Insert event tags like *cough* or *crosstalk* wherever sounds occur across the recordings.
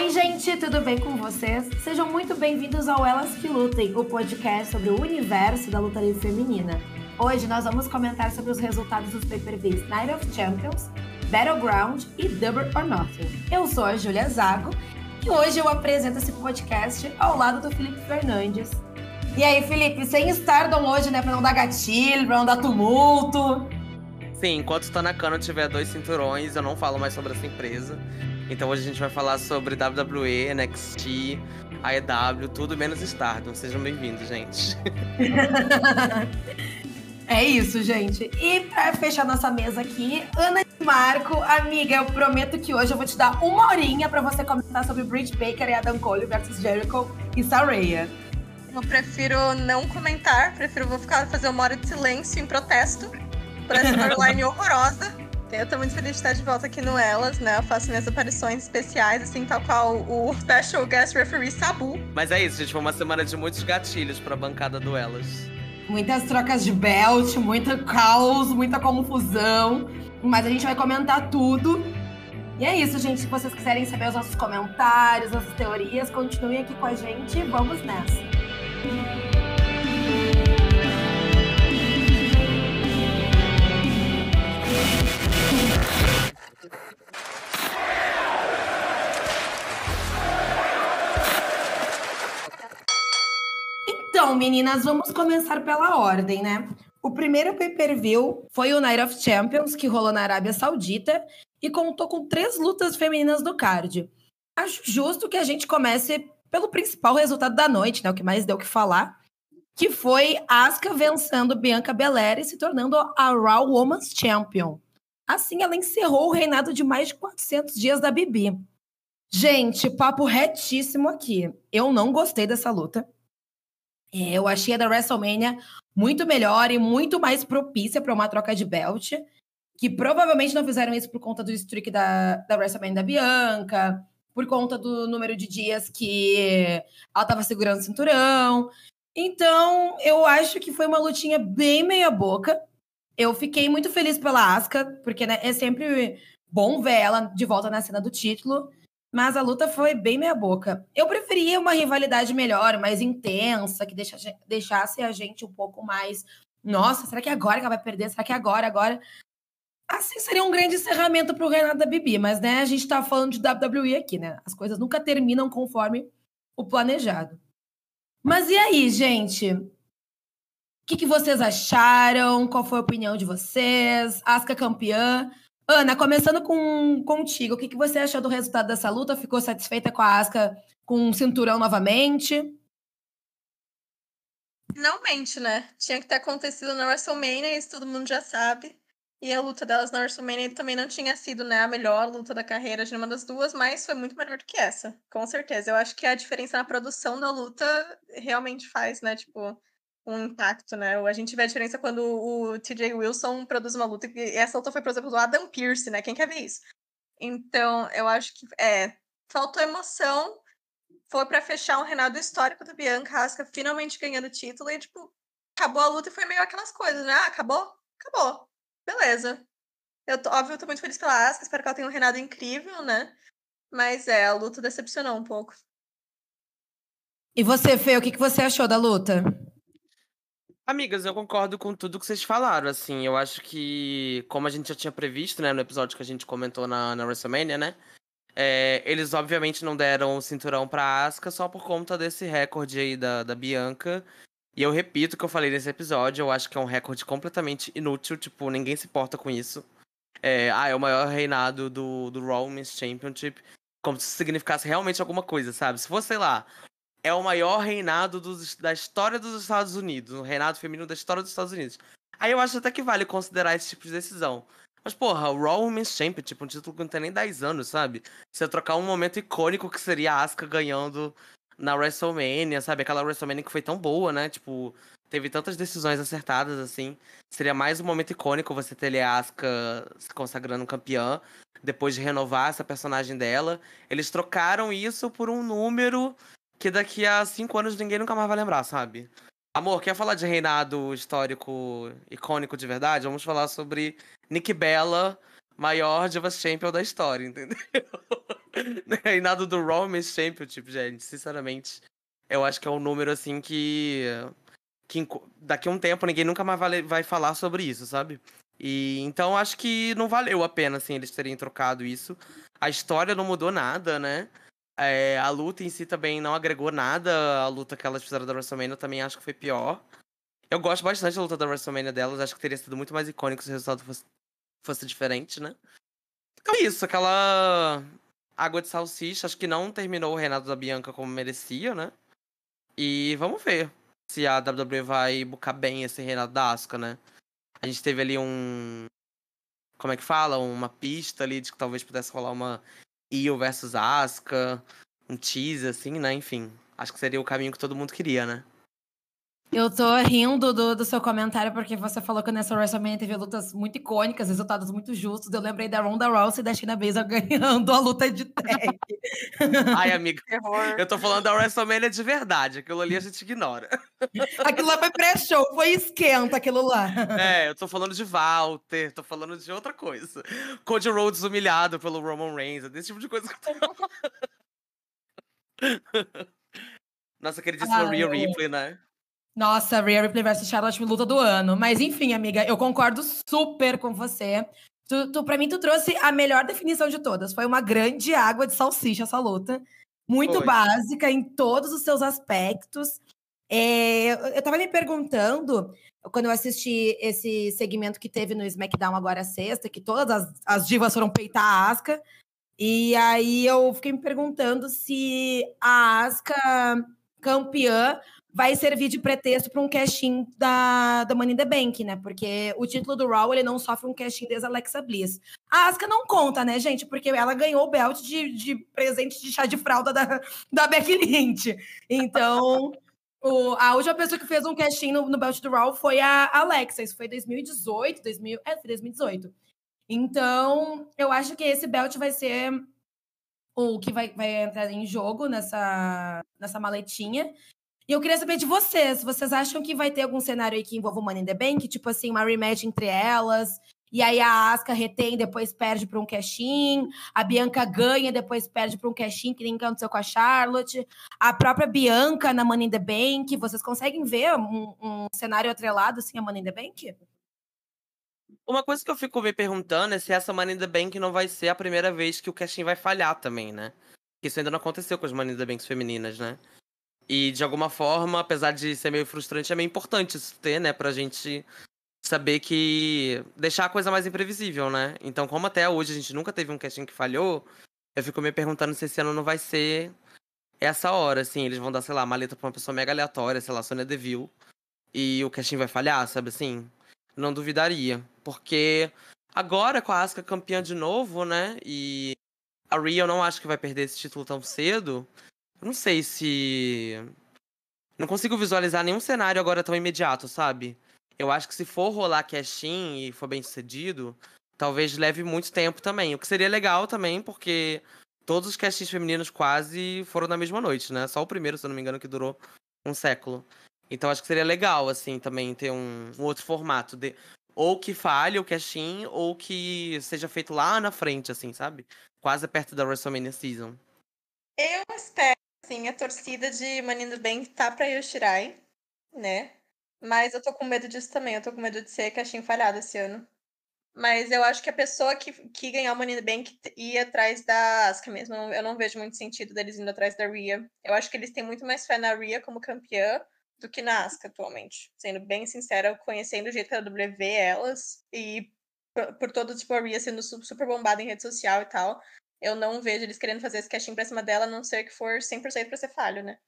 Oi, gente, tudo bem com vocês? Sejam muito bem-vindos ao Elas que Lutem, o podcast sobre o universo da luta livre feminina. Hoje nós vamos comentar sobre os resultados dos pay-per-views Night of Champions, Battleground e Double or Nothing. Eu sou a Julia Zago e hoje eu apresento esse podcast ao lado do Felipe Fernandes. E aí, Felipe, sem Stardom hoje, né, pra não dar gatilho, pra não dar tumulto. Sim, enquanto Tanakano tiver dois cinturões, eu não falo mais sobre essa empresa. Então hoje a gente vai falar sobre WWE, NXT, AEW, tudo menos Stardom. Sejam bem-vindos, gente. *laughs* é isso, gente. E para fechar nossa mesa aqui, Ana e Marco, amiga, eu prometo que hoje eu vou te dar uma horinha para você comentar sobre Bridge Baker e Adam Cole versus Jericho e Saraya. Eu prefiro não comentar, prefiro vou ficar fazer uma hora de silêncio em protesto por essa *laughs* storyline horrorosa. Eu tô muito feliz de estar de volta aqui no Elas, né? Eu faço minhas aparições especiais, assim, tal qual o Special Guest Referee Sabu. Mas é isso, gente. Foi uma semana de muitos gatilhos pra bancada do Elas. Muitas trocas de belt, muita caos, muita confusão. Mas a gente vai comentar tudo. E é isso, gente. Se vocês quiserem saber os nossos comentários, nossas teorias, continuem aqui com a gente. Vamos nessa. Então, meninas, vamos começar pela ordem, né? O primeiro pay-per-view foi o Night of Champions, que rolou na Arábia Saudita e contou com três lutas femininas do card. Acho justo que a gente comece pelo principal resultado da noite, né? O que mais deu que falar, que foi Asuka vencendo Bianca Belair e se tornando a Raw Women's Champion. Assim, ela encerrou o reinado de mais de 400 dias da Bibi. Gente, papo retíssimo aqui. Eu não gostei dessa luta. É, eu achei a da WrestleMania muito melhor e muito mais propícia para uma troca de belt. Que provavelmente não fizeram isso por conta do streak da, da WrestleMania da Bianca, por conta do número de dias que ela estava segurando o cinturão. Então, eu acho que foi uma lutinha bem meia-boca. Eu fiquei muito feliz pela Asuka, porque né, é sempre bom ver ela de volta na cena do título. Mas a luta foi bem meia-boca. Eu preferia uma rivalidade melhor, mais intensa, que deixasse a gente um pouco mais. Nossa, será que agora que ela vai perder? Será que agora, agora? Assim seria um grande encerramento para o Renato da Bibi, mas né, a gente está falando de WWE aqui, né? As coisas nunca terminam conforme o planejado. Mas e aí, gente? que, que vocês acharam? Qual foi a opinião de vocês? Asca campeã. Ana, começando com contigo, o que, que você achou do resultado dessa luta? Ficou satisfeita com a Asca com o cinturão novamente? Finalmente, né? Tinha que ter acontecido na WrestleMania, isso todo mundo já sabe. E a luta delas na WrestleMania também não tinha sido né, a melhor luta da carreira de uma das duas, mas foi muito melhor do que essa, com certeza. Eu acho que a diferença na produção da luta realmente faz, né? Tipo, um impacto, né? A gente vê a diferença quando o TJ Wilson produz uma luta, e essa luta foi, por exemplo, do Adam Pearce, né? Quem quer ver isso? Então, eu acho que é, faltou emoção, foi para fechar um reinado histórico do Bianca Rasca finalmente ganhando o título e, tipo, acabou a luta e foi meio aquelas coisas, né? Ah, acabou? Acabou. Beleza. Eu tô, óbvio, eu tô muito feliz pela Asuka, espero que ela tenha um reinado incrível, né? Mas é, a luta decepcionou um pouco. E você, Fê, o que, que você achou da luta? Amigas, eu concordo com tudo que vocês falaram, assim, eu acho que, como a gente já tinha previsto, né, no episódio que a gente comentou na, na WrestleMania, né, é, eles obviamente não deram o cinturão pra Asuka só por conta desse recorde aí da, da Bianca, e eu repito o que eu falei nesse episódio, eu acho que é um recorde completamente inútil, tipo, ninguém se importa com isso. É, ah, é o maior reinado do, do Raw Women's Championship, como se significasse realmente alguma coisa, sabe? Se fosse, sei lá, é o maior reinado dos, da história dos Estados Unidos, o reinado feminino da história dos Estados Unidos. Aí eu acho até que vale considerar esse tipo de decisão. Mas, porra, o Raw Women's Champion, tipo, um título que não tem nem 10 anos, sabe? Você trocar um momento icônico que seria a Asuka ganhando na WrestleMania, sabe? Aquela WrestleMania que foi tão boa, né? Tipo, teve tantas decisões acertadas, assim. Seria mais um momento icônico você ter a Asuka se consagrando campeã, depois de renovar essa personagem dela. Eles trocaram isso por um número que daqui a cinco anos ninguém nunca mais vai lembrar, sabe? Amor, quer falar de reinado histórico icônico de verdade? Vamos falar sobre Nick Bella maior Divas Champion da história, *laughs* entendeu? Reinado do Raw Women's Championship, gente, sinceramente. Eu acho que é um número, assim, que... que daqui a um tempo ninguém nunca mais vai, vai falar sobre isso, sabe? E então acho que não valeu a pena, assim, eles terem trocado isso. A história não mudou nada, né? É, a luta em si também não agregou nada. A luta que elas fizeram da WrestleMania também acho que foi pior. Eu gosto bastante da luta da WrestleMania delas. Acho que teria sido muito mais icônico se o resultado fosse, fosse diferente, né? Então é isso, aquela água de salsicha. Acho que não terminou o Renato da Bianca como merecia, né? E vamos ver se a WWE vai bucar bem esse Renato da Asuka, né? A gente teve ali um. Como é que fala? Uma pista ali de que talvez pudesse rolar uma Io versus Asuka. Um tease, assim, né? Enfim. Acho que seria o caminho que todo mundo queria, né? Eu tô rindo do, do seu comentário porque você falou que nessa WrestleMania teve lutas muito icônicas, resultados muito justos. Eu lembrei da Ronda Rousey e da Shayna Baszler ganhando a luta de tag. Ai, amiga, eu tô falando da WrestleMania de verdade. Aquilo ali a gente ignora. Aquilo lá foi pré-show, foi esquenta aquilo lá. É, eu tô falando de Walter, tô falando de outra coisa. Cody Rhodes humilhado pelo Roman Reigns, é desse tipo de coisa que eu tô falando. *laughs* Nossa queridíssima ah, Rhea Ripley, né? Nossa, Rhea Ripley versus Charlotte luta do ano. Mas enfim, amiga, eu concordo super com você. Tu, tu, pra mim, tu trouxe a melhor definição de todas. Foi uma grande água de salsicha essa luta. Muito Foi. básica em todos os seus aspectos. É, eu tava me perguntando, quando eu assisti esse segmento que teve no SmackDown agora sexta, que todas as, as divas foram peitar a Asuka. E aí eu fiquei me perguntando se a Asuka campeã vai servir de pretexto para um casting da, da Money in the Bank, né? Porque o título do Raw, ele não sofre um casting desde Alexa Bliss. A Asuka não conta, né, gente? Porque ela ganhou o belt de, de presente de chá de fralda da, da Becky Lynch. Então, o, a última pessoa que fez um casting no, no belt do Raw foi a Alexa. Isso foi 2018, 2000, é, foi 2018. Então, eu acho que esse belt vai ser o que vai, vai entrar em jogo nessa, nessa maletinha. E eu queria saber de vocês. Vocês acham que vai ter algum cenário aí que envolva o Money in the Bank? Tipo assim, uma rematch entre elas. E aí a Asca retém, depois perde para um cash-in. A Bianca ganha, depois perde para um cash-in, que nem aconteceu com a Charlotte. A própria Bianca na Money in the Bank. Vocês conseguem ver um, um cenário atrelado assim a Money in the Bank? Uma coisa que eu fico me perguntando é se essa Money in the Bank não vai ser a primeira vez que o cash-in vai falhar também, né? Isso ainda não aconteceu com as Money in the Banks femininas, né? E de alguma forma, apesar de ser meio frustrante, é meio importante isso ter, né? Pra gente saber que. deixar a coisa mais imprevisível, né? Então, como até hoje a gente nunca teve um casting que falhou, eu fico me perguntando se esse ano não vai ser essa hora, assim. Eles vão dar, sei lá, maleta pra uma pessoa mega aleatória, sei lá, Sonya Deville. E o casting vai falhar, sabe assim? Não duvidaria. Porque agora, com a Asuka campeã de novo, né? E a Rhea eu não acho que vai perder esse título tão cedo. Não sei se. Não consigo visualizar nenhum cenário agora tão imediato, sabe? Eu acho que se for rolar casting e for bem sucedido, talvez leve muito tempo também. O que seria legal também, porque todos os castings femininos quase foram na mesma noite, né? Só o primeiro, se eu não me engano, que durou um século. Então acho que seria legal, assim, também ter um, um outro formato. De... Ou que falhe o casting, ou que seja feito lá na frente, assim, sabe? Quase perto da WrestleMania Season. Eu espero Sim, a torcida de Manindo Bem tá pra Yoshirai, né? Mas eu tô com medo disso também. Eu tô com medo de ser caixinha falhado esse ano. Mas eu acho que a pessoa que, que ganhar o Money Bank ia atrás da Asuka mesmo. Eu não, vejo muito sentido deles indo atrás da Rhea. Eu acho que eles têm muito mais fé na Rhea como campeã do que na Asuka atualmente. Sendo bem sincera, conhecendo o jeito que a W vê elas e por, por todo, tipo, a Rhea sendo super bombada em rede social e tal, eu não vejo eles querendo fazer esse casting pra cima dela, a não ser que for 100% pra ser falho, né?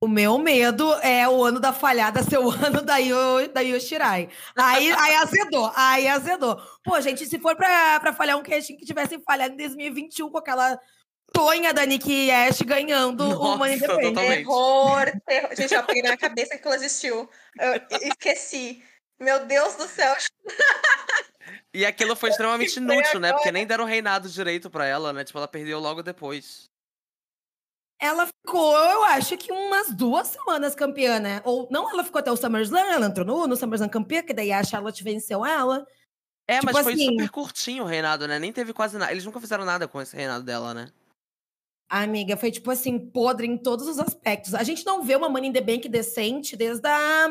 O meu medo é o ano da falhada ser o *laughs* ano da, Yo, da Yoshirai. Aí, aí azedou, aí azedou. Pô, gente, se for pra, pra falhar um casting que tivesse falhado em 2021 com aquela tonha da Nick Ash ganhando Nossa, o Money Terror, terror. Gente, eu peguei na cabeça que ela existiu. Eu esqueci. Meu Deus do céu. *laughs* E aquilo foi extremamente inútil, né? Porque nem deram reinado direito para ela, né? Tipo, ela perdeu logo depois. Ela ficou, eu acho que umas duas semanas campeã, né? Ou não, ela ficou até o SummerSlam, ela entrou no, no SummerSlam campeã, que daí a Charlotte venceu ela. É, Tipo mas foi assim- super curtinho o reinado, né? Nem teve quase nada. Eles nunca fizeram nada com esse reinado dela, né? Amiga, foi tipo assim, podre em todos os aspectos. A gente não vê uma Money in the Bank decente desde a.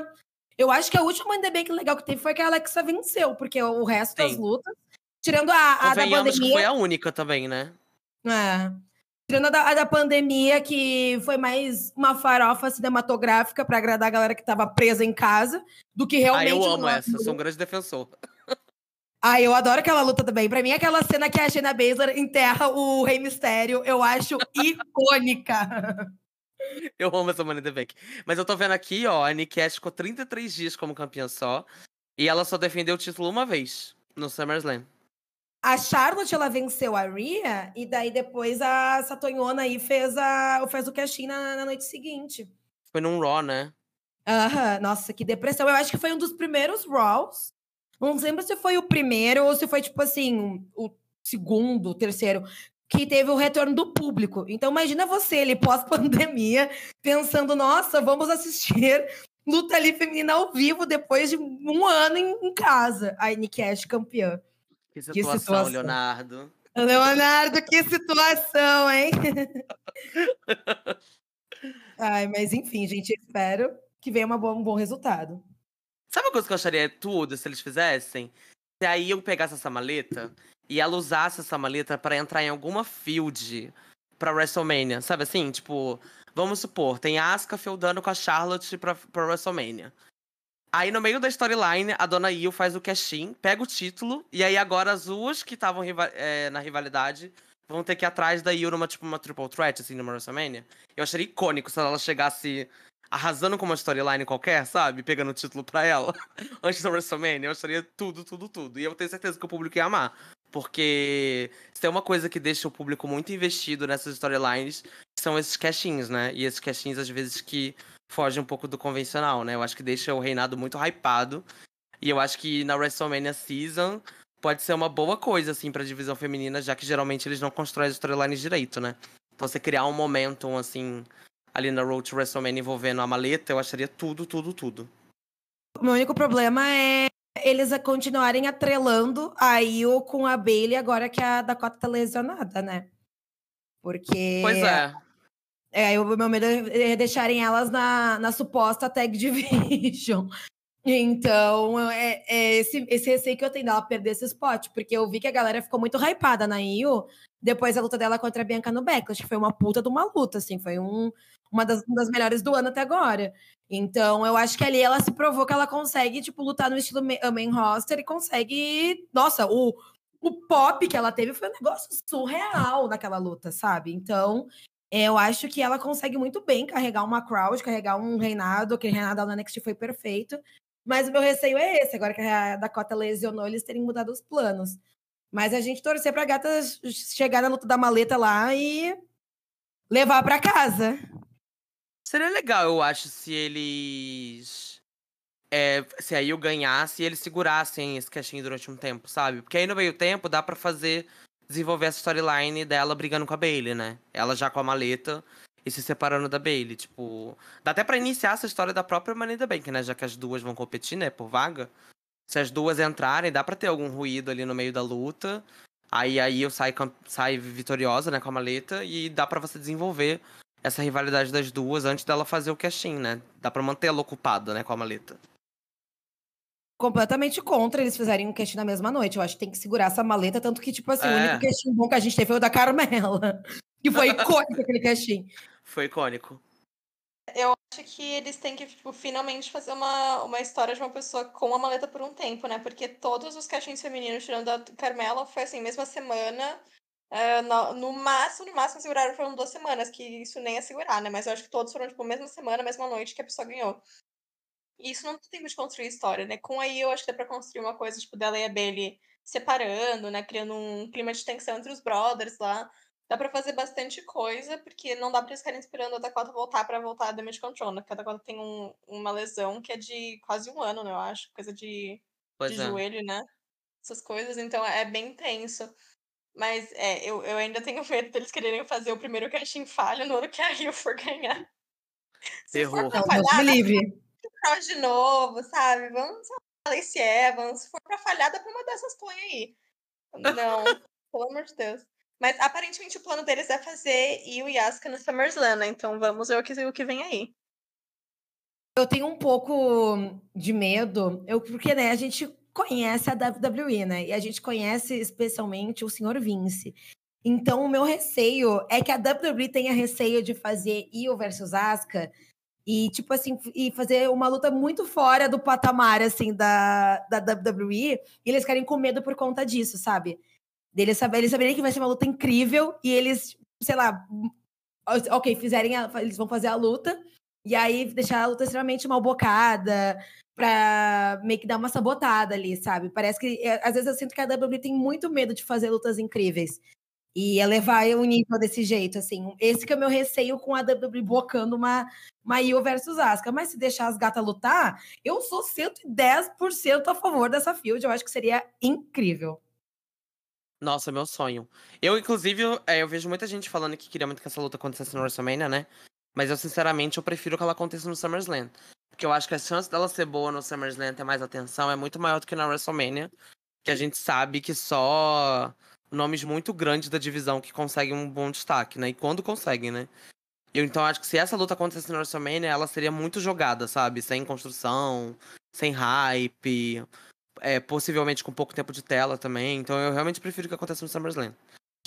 Eu acho que a última Money the Bank legal que teve foi que a Alexa venceu, porque o resto das Sim. lutas, tirando a, a da pandemia. foi a única também, né? É. Tirando a da, a da pandemia, que foi mais uma farofa cinematográfica pra agradar a galera que tava presa em casa, do que Ah, realmente. eu amo essa, sou um grande defensor. Ah, eu adoro aquela luta também. Pra mim, aquela cena que a Shayna Baszler enterra o Rei Mistério, eu acho icônica. *laughs* *laughs* Eu amo essa Money in the Bank. Mas eu tô vendo aqui, ó, a Nikki Ash ficou 33 dias como campeã só. E ela só defendeu o título uma vez, no SummerSlam. A Charlotte, ela venceu a Rhea, e daí depois a Satonhona aí fez, a, fez o cash na, na noite seguinte. Foi num Raw, né? Aham, nossa, que depressão. Eu acho que foi um dos primeiros Raws. Não lembro se foi o primeiro ou se foi, tipo assim, o segundo, o terceiro, que teve o retorno do público. Então, imagina você, ele pós-pandemia, pensando, nossa, vamos assistir luta ali feminina ao vivo depois de um ano em, casa. A Nick Ash campeã. Que situação, situação. Leonardo. Leonardo, que situação, hein? *laughs* Ai, mas enfim, gente, espero que venha uma boa- um bom resultado. Sabe uma coisa que eu acharia tudo se eles fizessem? Se aí eu pegasse essa maleta e ela usasse essa maleta pra entrar em alguma field pra WrestleMania. Sabe assim? Tipo, vamos supor, tem Asuka feudando com a Charlotte pra, pra WrestleMania. Aí no meio da storyline, a dona Io faz o cash-in, pega o título, e aí agora as duas que estavam riva- eh, na rivalidade vão ter que ir atrás da Io numa, tipo, uma triple threat, assim, numa WrestleMania. Eu acharia icônico se ela chegasse arrasando com uma storyline qualquer, sabe? Pegando o título pra ela *laughs* antes da WrestleMania. Eu acharia tudo, tudo, tudo. E eu tenho certeza que o público ia amar. Porque se tem uma coisa que deixa o público muito investido nessas storylines, são esses cash-ins, né? E esses cash-ins, às vezes, que fogem um pouco do convencional, né? Eu acho que deixa o reinado muito hypado. E eu acho que na WrestleMania Season pode ser uma boa coisa, assim, pra divisão feminina, já que geralmente eles não constroem as storylines direito, né? Então você criar um momentum, assim, ali na Road to WrestleMania envolvendo a maleta, eu acharia tudo, tudo, tudo. O meu único problema é eles continuarem atrelando a Io com a Bailey agora que a Dakota tá lesionada, né? Porque. Pois é. É, o meu medo é deixarem elas na, na suposta tag division. *laughs* Então, é, é esse, esse receio que eu tenho dela perder esse spot, porque eu vi que a galera ficou muito hypada na Io depois da luta dela contra a Bianca no Backlash, que foi uma puta de uma luta, assim, foi um, uma, das, uma das melhores do ano até agora. Então, eu acho que ali ela se provou que ela consegue, tipo, lutar no estilo ma- main roster e consegue. Nossa, o, o pop que ela teve foi um negócio surreal naquela luta, sabe? Então, eu acho que ela consegue muito bem carregar uma crowd, carregar um reinado. Aquele reinado no NXT foi perfeito. Mas o meu receio é esse, agora que a Dakota lesionou, eles terem mudado os planos. Mas a gente torcer pra gata chegar na luta da maleta lá e levar pra casa. Seria legal, eu acho, se eles. É, se aí eu ganhasse e eles segurassem esse caixinho durante um tempo, sabe? Porque aí no meio tempo dá pra fazer. Desenvolver essa storyline dela brigando com a Bailey, né? Ela já com a maleta e se separando da Bailey. Tipo. Dá até pra iniciar essa história da própria the Bank, né? Já que as duas vão competir, né? Por vaga. Se as duas entrarem, dá pra ter algum ruído ali no meio da luta. Aí aí eu sai, cam- sai vitoriosa, né? Com a maleta. E dá pra você desenvolver essa rivalidade das duas antes dela fazer o cash-in, né? Dá pra manter ela ocupada, né, com a maleta. Completamente contra eles fizerem um casting na mesma noite. Eu acho que tem que segurar essa maleta, tanto que, tipo assim, o É. único casting bom que a gente teve foi o da Carmela. *laughs* Que foi icônico aquele casting. Foi icônico. Eu acho que eles têm que, tipo, finalmente fazer uma, uma história de uma pessoa com a maleta por um tempo, né? Porque todos os caixinhos femininos, tirando a Carmela, foi assim, mesma semana. É, no, no máximo, no máximo, seguraram foram duas semanas, que isso nem é segurar, né? Mas eu acho que todos foram, tipo, mesma semana, mesma noite que a pessoa ganhou. E isso não tem de construir história, né? Com aí eu acho que dá pra construir uma coisa, tipo, dela e a Bailey separando, né? Criando um clima de tensão entre os brothers lá. Dá pra fazer bastante coisa, porque não dá pra eles ficarem esperando a Dakota voltar pra voltar a Damage Control, né? Porque a Dakota tem um- uma lesão que é de quase um ano, né? Eu acho. Coisa de, Pois de é. joelho, né? Essas coisas, então é bem tenso. Mas é, eu, eu ainda tenho medo deles quererem fazer o primeiro casting falha no ano que a Rio for ganhar. Se for Terror. pra Não, Deus falhar, livre. Cross de novo, sabe? Vamos Lacey Evans. Se for pra falhar, dá pra uma dessas põe aí. Não, *laughs* pelo amor de Deus. Mas aparentemente o plano deles é fazer e Asuka no SummerSlam, né? Então vamos ver o que, o que vem aí. Eu tenho um pouco de medo, eu, porque né, a gente conhece a WWE, né? E a gente conhece especialmente o senhor Vince. Então, o meu receio é que a WWE tenha receio de fazer Io versus Asuka e, tipo assim, e fazer uma luta muito fora do patamar, assim, da, da WWE, e eles querem com medo por conta disso, sabe? Eles, saber, eles saberem que vai ser uma luta incrível, e eles, sei lá, ok, fizerem a, eles vão fazer a luta, e aí deixar a luta extremamente mal bocada, pra meio que dar uma sabotada ali, sabe? Parece que, é, às vezes eu sinto que a WWE tem muito medo de fazer lutas incríveis. E elevar o nível desse jeito, assim. Esse que é o meu receio com a WWE blocando uma, uma Io versus Asuka. Mas se deixar as gatas lutar, eu sou 110% a favor dessa field. Eu acho que seria incrível. Nossa, meu sonho. Eu, inclusive, é, eu vejo muita gente falando que queria muito que essa luta acontecesse no WrestleMania, né? Mas eu, sinceramente, eu prefiro que ela aconteça no SummerSlam. Porque eu acho que a chance dela ser boa no SummerSlam, ter mais atenção, é muito maior do que na WrestleMania. Que a gente sabe que só nomes muito grandes da divisão que conseguem um bom destaque, né? E quando conseguem, né? Eu então acho que se essa luta acontecesse no WrestleMania, ela seria muito jogada, sabe? Sem construção, sem hype, é, possivelmente com pouco tempo de tela também. Então eu realmente prefiro que aconteça no SummerSlam.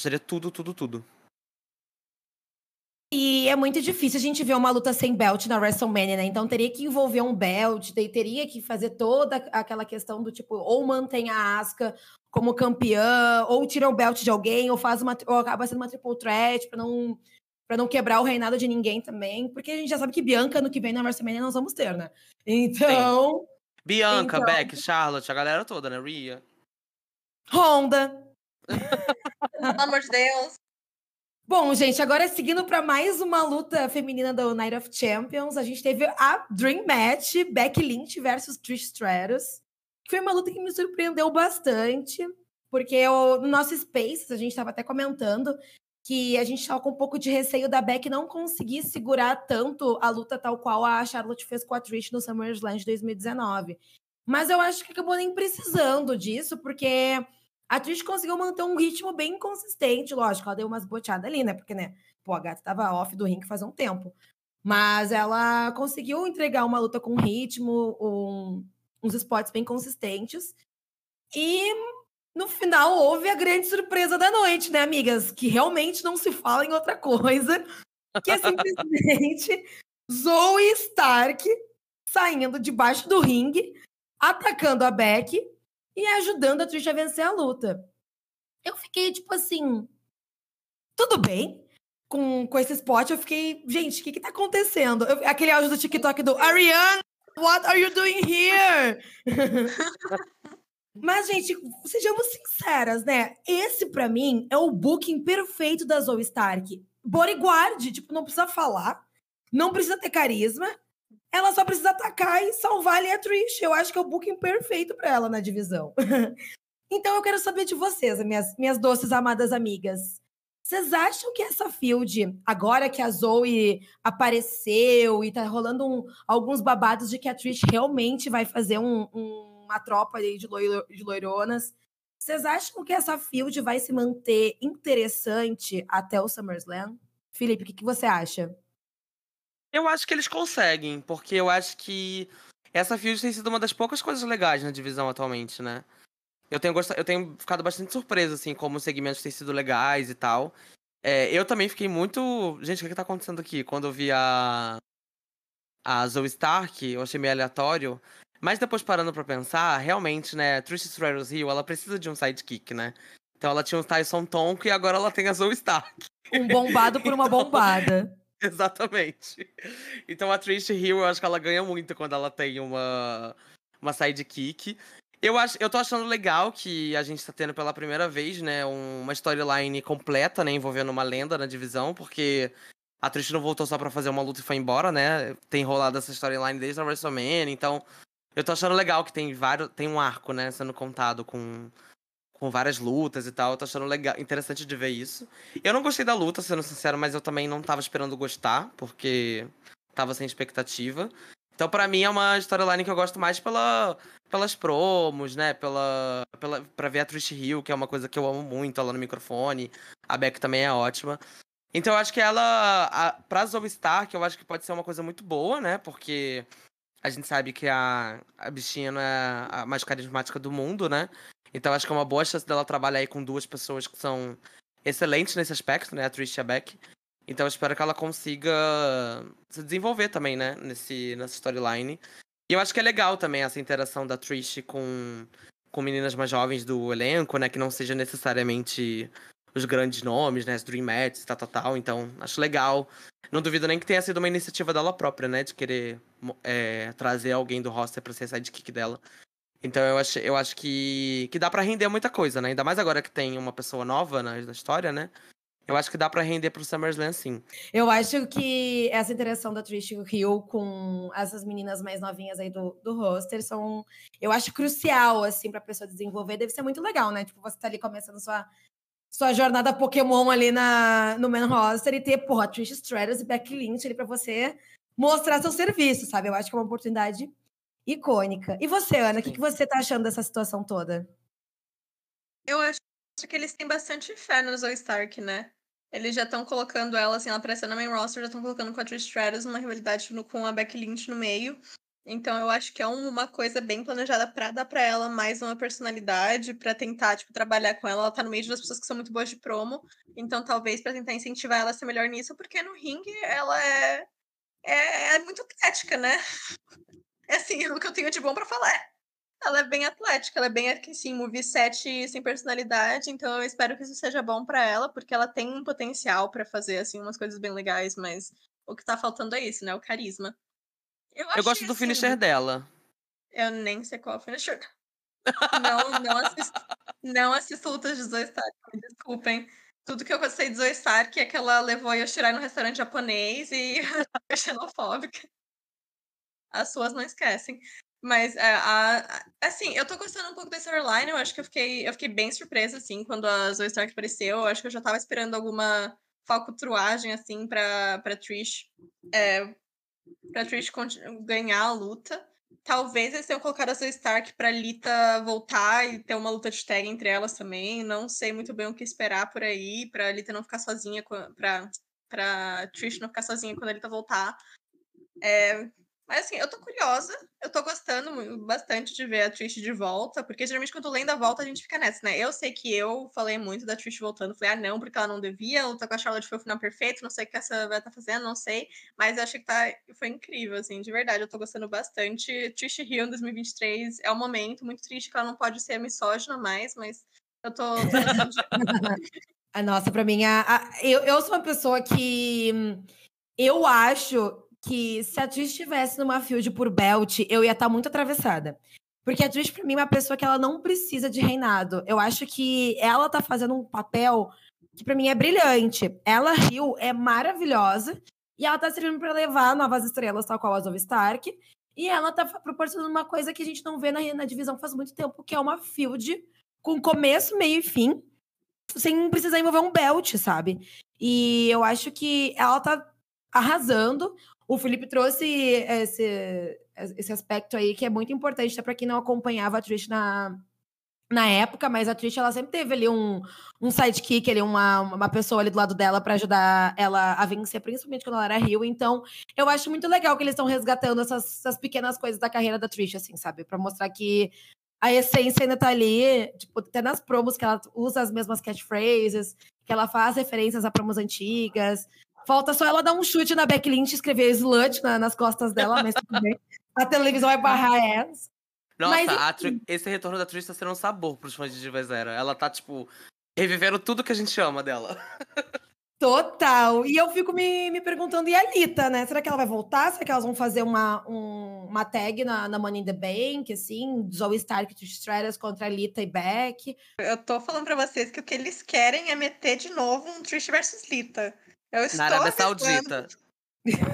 Seria tudo, tudo, tudo. E é muito difícil a gente ver uma luta sem belt na WrestleMania, né? Então teria que envolver um belt, daí teria que fazer toda aquela questão do tipo, ou mantém a Asuka como campeã, ou tira o belt de alguém, ou faz uma ou acaba sendo uma triple threat para não para não quebrar o reinado de ninguém também, porque a gente já sabe que Bianca no que vem na WrestleMania nós vamos ter, né? Então, Sim. Bianca, então... Beck, Charlotte, a galera toda, né? Rhea. Honda. Pelo amor de Deus. Bom, gente, agora seguindo para mais uma luta feminina do Night of Champions, a gente teve a Dream Match, Becky Lynch versus Trish Stratus. Foi uma luta que me surpreendeu bastante, porque o, no nosso Space, a gente estava até comentando que a gente estava com um pouco de receio da Becky não conseguir segurar tanto a luta tal qual a Charlotte fez com a Trish no SummerSlam de 2019. Mas eu acho que acabou nem precisando disso, porque a Trish conseguiu manter um ritmo bem consistente, lógico, ela deu umas boteadas ali, né? Porque, né, pô, a gata tava off do ringue faz um tempo. Mas ela conseguiu entregar uma luta com ritmo, um, uns spots bem consistentes. E no final houve a grande surpresa da noite, né, amigas? Que realmente não se fala em outra coisa, *laughs* que é simplesmente Zoe Stark saindo debaixo do ringue, atacando a Beck e ajudando a Trish a vencer a luta. Eu fiquei tipo assim, tudo bem com, com esse spot. Eu fiquei, gente, o que que tá acontecendo? Eu, aquele áudio do TikTok do Ariane, what are you doing here? *laughs* Mas, gente, sejamos sinceras, né? Esse, para mim, é o booking perfeito da Zoe Stark. Bodyguard, tipo, não precisa falar, não precisa ter carisma, ela só precisa atacar e salvar ali a Trish. Eu acho que é o booking perfeito para ela na divisão. *laughs* então eu quero saber de vocês, minhas, minhas doces amadas amigas. Vocês acham que essa field, agora que a Zoe apareceu e tá rolando um, alguns babados de que a Trish realmente vai fazer um, um, uma tropa ali de, loiro, de loironas, vocês acham que essa field vai se manter interessante até o SummerSlam? Felipe, o que, que você acha? Eu acho que eles conseguem, porque eu acho que essa field tem sido uma das poucas coisas legais na divisão atualmente, né? Eu tenho, gostado, eu tenho ficado bastante surpreso, assim, como os segmentos têm sido legais e tal. É, eu também fiquei muito. Gente, o que, que tá acontecendo aqui? Quando eu vi a. A Zoe Stark, eu achei meio aleatório. Mas depois parando pra pensar, realmente, né, Trish Stratus Hill, ela precisa de um sidekick, né? Então ela tinha o Tyson Tonko e agora ela tem a Zoe Stark. Um bombado por uma *laughs* bombada. *laughs* Exatamente. Então a Trish Hill, eu acho que ela ganha muito quando ela tem uma, uma sidekick. Eu, acho, eu tô achando legal que a gente tá tendo pela primeira vez, né, uma storyline completa, né, envolvendo uma lenda na divisão, porque a Trish não voltou só para fazer uma luta e foi embora, né? Tem rolado essa storyline desde a WrestleMania, então eu tô achando legal que tem vários, tem um arco, né, sendo contado com com várias lutas e tal. Eu tô achando legal, interessante de ver isso. Eu não gostei da luta, sendo sincero, mas eu também não tava esperando gostar, porque tava sem expectativa. Então, pra mim, é uma storyline que eu gosto mais pela, pelas promos, né? Pela, pela, pra ver a Trish Hill, que é uma coisa que eu amo muito, ela no microfone. A Beck também é ótima. Então, eu acho que ela, a, pra Zoe Stark, eu acho que pode ser uma coisa muito boa, né? Porque a gente sabe que a, a bichinha não é a mais carismática do mundo, né? Então, acho que é uma boa chance dela trabalhar aí com duas pessoas que são excelentes nesse aspecto, né? A Trish e a Beck. Então espero que ela consiga se desenvolver também, né? Nesse, nessa storyline. E eu acho que é legal também essa interação da Trish com, com meninas mais jovens do elenco, né? Que não seja necessariamente os grandes nomes, né? As Dreamettes tal, tal, tal. Então, acho legal. Não duvido nem que tenha sido uma iniciativa dela própria, né? De querer é, trazer alguém do roster pra ser sidekick dela. Então eu acho, eu acho que, que dá para render muita coisa, né? Ainda mais agora que tem uma pessoa nova na, na história, né? Eu acho que dá para render pro SummerSlam, sim. Eu acho que essa interação da Trish Hill com essas meninas mais novinhas aí do, do roster são, eu acho crucial, assim, pra pessoa desenvolver. Deve ser muito legal, né? Tipo, você tá ali começando sua, sua jornada Pokémon ali na, no main roster e ter, porra, Trish Stratus e Becky Lynch ali pra você mostrar seu serviço, sabe? Eu acho que é uma oportunidade icônica. E você, Ana, o que, que você tá achando dessa situação toda? Eu acho que eles têm bastante fé no Zoe Stark, né? Eles já estão colocando ela, assim, ela aparecendo na main roster, já estão colocando com a Trish Stratus uma rivalidade no, com a Becky Lynch no meio. Então eu acho que é uma coisa bem planejada para dar para ela mais uma personalidade, para tentar, tipo, trabalhar com ela. Ela tá no meio das pessoas que são muito boas de promo. Então talvez para tentar incentivar ela a ser melhor nisso, porque no ringue ela é é, é muito atlética, né? *laughs* É assim, *laughs* o que eu tenho de bom para falar. Ela é bem atlética, ela é bem assim, moveset sem personalidade, então eu espero que isso seja bom para ela, porque ela tem um potencial para fazer assim umas coisas bem legais, mas o que tá faltando é isso, né? O carisma. Eu, eu gosto do assim, finisher dela. Eu nem sei qual é o finisher. Não, não assisto, não assisto lutas de Zoe Stark, me desculpem. Tudo que eu gostei de Zoe Stark é que ela levou a Yoshirai no restaurante japonês e *laughs* é xenofóbica. As suas não esquecem. Mas, é, a, assim, eu tô gostando um pouco desse storyline. Eu acho que eu fiquei, eu fiquei bem surpresa, assim, quando a Zoe Stark apareceu. Eu acho que eu já tava esperando alguma falcotruagem, assim, pra, pra Trish. É, pra Trish ganhar a luta. Talvez eles tenham colocado a Zoe Stark pra Lita voltar e ter uma luta de tag entre elas também. Não sei muito bem o que esperar por aí, pra Lita não ficar sozinha, pra, pra Trish não ficar sozinha quando a Lita voltar. É, mas assim, eu tô curiosa, eu tô gostando bastante de ver a Trish de volta, porque geralmente quando lenda volta a gente fica nessa, né? Eu sei que eu falei muito da Trish voltando, falei, ah, não, porque ela não devia, lutar com a Charlotte foi o final perfeito, não sei o que essa vai tá fazendo, não sei, mas eu achei que tá, foi incrível, assim, de verdade, eu tô gostando bastante. Trish Hill em 2023 é um momento, muito triste que ela não pode ser misógina mais, mas eu tô. a *laughs* nossa, pra mim, a, a, eu, eu sou uma pessoa que eu acho que se a Trish estivesse numa field por belt, eu ia estar tá muito atravessada. Porque a Trish, pra mim, é uma pessoa que ela não precisa de reinado. Eu acho que ela tá fazendo um papel que para mim é brilhante. Ela, Rio, é maravilhosa. E ela tá servindo para levar novas estrelas, tal qual a Zoe Stark. E ela tá proporcionando uma coisa que a gente não vê na, na divisão faz muito tempo, que é uma field com começo, meio e fim, sem precisar envolver um belt, sabe? E eu acho que ela tá arrasando. O Felipe trouxe esse, esse aspecto aí que é muito importante, até para quem não acompanhava a Trish na, na época, mas a Trish ela sempre teve ali um, um sidekick, ali, uma, uma pessoa ali do lado dela para ajudar ela a vencer, principalmente quando ela era Rio. Então, eu acho muito legal que eles estão resgatando essas, essas pequenas coisas da carreira da Trish, assim, sabe? Para mostrar que a essência ainda tá ali, tipo, até nas promos que ela usa as mesmas catchphrases, que ela faz referências a promos antigas. Falta só ela dar um chute na Becky Lynch e escrever slut na, nas costas dela, mas tudo bem. A televisão vai barrar essa. Nossa, mas, esse retorno da Trish tá sendo um sabor pros fãs de Diva Zero. Ela tá, tipo, revivendo tudo que a gente ama dela. *laughs* Total. E eu fico me, me perguntando, e a Lita, né? Será que ela vai voltar? Será que elas vão fazer uma, um, uma tag na, na Money in the Bank, assim? Zoe Stark e Trish contra a Lita e Beck? Eu tô falando pra vocês que o que eles querem é meter de novo um Trish versus Lita. Eu estou Na Arábia Saudita.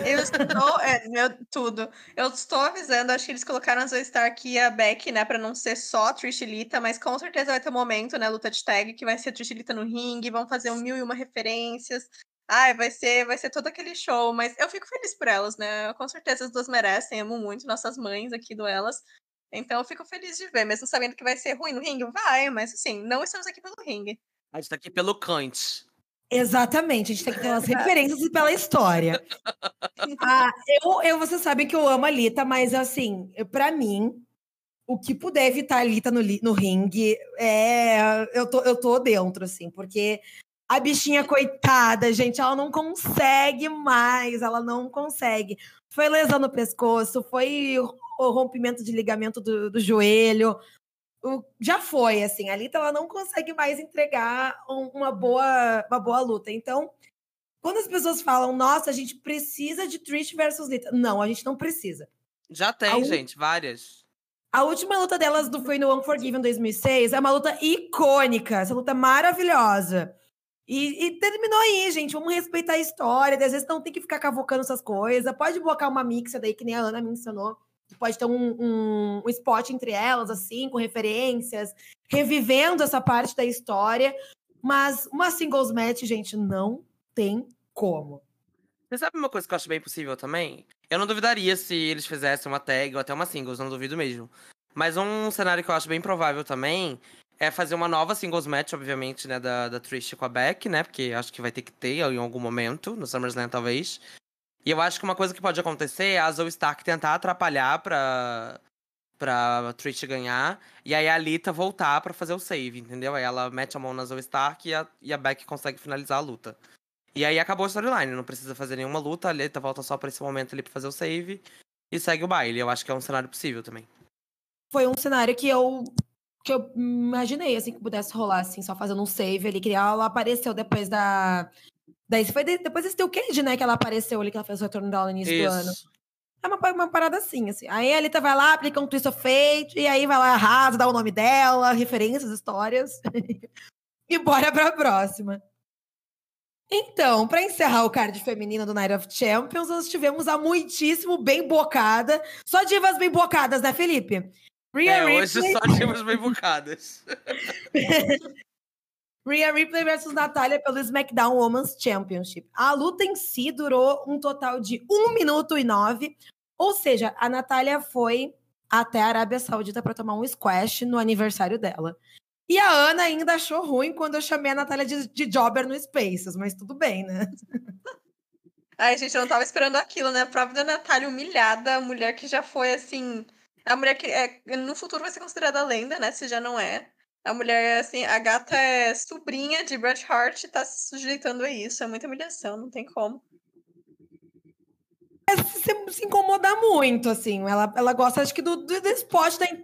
Eu estou. É, meu, tudo. Eu estou avisando, acho que eles colocaram a Zoe Stark e a Beck, né, pra não ser só Trish Lita, mas com certeza vai ter um momento, né, luta de tag, que vai ser Trish Lita no ringue, vão fazer um mil e uma referências. Ai, vai ser, vai ser todo aquele show, mas eu fico feliz por elas, né? Com certeza as duas merecem, amo muito nossas mães aqui do Elas. Então eu fico feliz de ver, mesmo sabendo que vai ser ruim no ringue, vai, mas assim, não estamos aqui pelo ringue. A gente tá aqui pelo Kant. Exatamente, a gente tem que ter umas referências e pela história. *laughs* ah, eu, eu, vocês sabem que eu amo a Lita, mas assim, para mim, o que puder evitar a Lita no, no ringue, é, eu, tô, eu tô dentro, assim, porque a bichinha, coitada, gente, ela não consegue mais, ela não consegue. Foi lesão no pescoço, foi o rompimento de ligamento do, do joelho. Já foi, assim, a Lita ela não consegue mais entregar um, uma, boa, uma boa luta. Então, quando as pessoas falam, nossa, a gente precisa de Trish versus Lita. Não, a gente não precisa. Já tem, a gente, várias. A última luta delas do, foi no Unforgiven 2006. É uma luta icônica, essa luta maravilhosa. E, e, terminou aí, gente. Vamos respeitar a história. Às vezes não tem que ficar cavocando essas coisas. Pode blocar uma mixa daí, que nem a Ana mencionou. Pode ter um, um, um spot entre elas, assim, com referências, revivendo essa parte da história. Mas uma singles match, gente, não tem como. Você sabe uma coisa que eu acho bem possível também? Eu não duvidaria se eles fizessem uma tag ou até uma singles, não duvido mesmo. Mas um cenário que eu acho bem provável também é fazer uma nova singles match, obviamente, né, da, da Trish com a Beck, né? Porque acho que vai ter que ter em algum momento, no SummerSlam talvez. E eu acho que uma coisa que pode acontecer é a Zoe Stark tentar atrapalhar pra, pra Trish ganhar. E aí a Lita voltar para fazer o save, entendeu? Aí ela mete a mão na Zoe Stark e a, e a Beck consegue finalizar a luta. E aí acabou a storyline, não precisa fazer nenhuma luta, a Lita volta só pra esse momento ali pra fazer o save e segue o baile. Eu acho que é um cenário possível também. Foi um cenário que eu que eu imaginei assim que pudesse rolar assim, só fazendo um save ali, que ela apareceu depois da Daí foi de, depois desse teu Cage, né? Que ela apareceu ali, que ela fez o retorno dela no início Isso. do ano. É uma, uma parada assim, assim. Aí a Alita vai lá, aplica um twist of fate, e aí vai lá, arrasa, dá o nome dela, referências, histórias. *laughs* e bora pra próxima. Então, para encerrar o card feminino do Night of Champions, nós tivemos a muitíssimo bem bocada. Só divas bem bocadas, né, Felipe? Rhea é, Ripley... hoje só *laughs* divas bem bocadas. *laughs* Rhea Ripley versus Natália pelo SmackDown Women's Championship. A luta em si durou um total de 1 minuto e 9, ou seja, a Natália foi até a Arábia Saudita para tomar um squash no aniversário dela. E a Ana ainda achou ruim quando eu chamei a Natália de, de jobber no Spaces, mas tudo bem, né? *laughs* Ai, gente, eu não tava esperando aquilo, né? A prova da Natália humilhada, a mulher que já foi assim. A mulher que é, no futuro vai ser considerada lenda, né? Se já não é. A mulher, assim, a gata é sobrinha de Bret Hart e tá se sujeitando a isso. É muita humilhação, não tem como. É se, se incomodar muito, assim. Ela, ela gosta, acho que, do, do, da,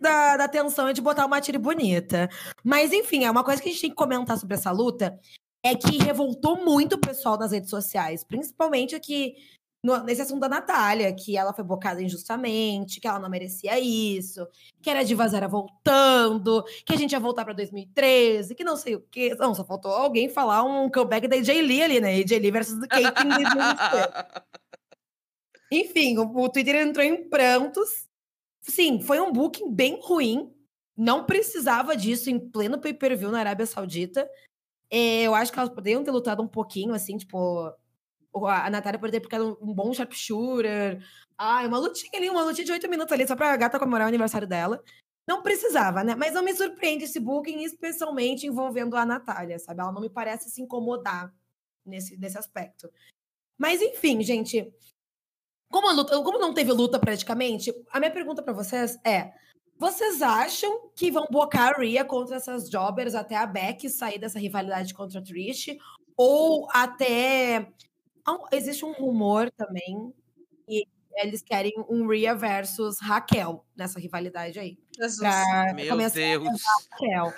da, da atenção e de botar uma tira bonita. Mas, enfim, é uma coisa que a gente tem que comentar sobre essa luta. É que revoltou muito o pessoal nas redes sociais. Principalmente aqui no, nesse assunto da Natália, que ela foi bocada injustamente, que ela não merecia isso, que era de Vazera voltando, que a gente ia voltar para 2013, que não sei o quê. Não, só faltou alguém falar um comeback da AJ Lee ali, né? AJ Lee versus Caitlyn Enfim, o, o Twitter entrou em prantos. Sim, foi um booking bem ruim. Não precisava disso em pleno pay-per-view na Arábia Saudita. É, eu acho que elas poderiam ter lutado um pouquinho, assim, tipo, a Natália por ter ficado um bom sharpshooter. Ah, uma lutinha ali, uma lutinha de oito minutos ali, só pra gata comemorar o aniversário dela. Não precisava, né? Mas não me surpreende esse booking, especialmente envolvendo a Natália, sabe? Ela não me parece se incomodar nesse, nesse aspecto. Mas, enfim, gente. Como, luta, como não teve luta praticamente, a minha pergunta para vocês é: vocês acham que vão bocar a Rhea contra essas jobbers até a Beck sair dessa rivalidade contra a Trish? Ou até existe um rumor também que eles querem um Rhea versus Raquel nessa rivalidade aí. Jesus. Pra Meu Deus. Raquel.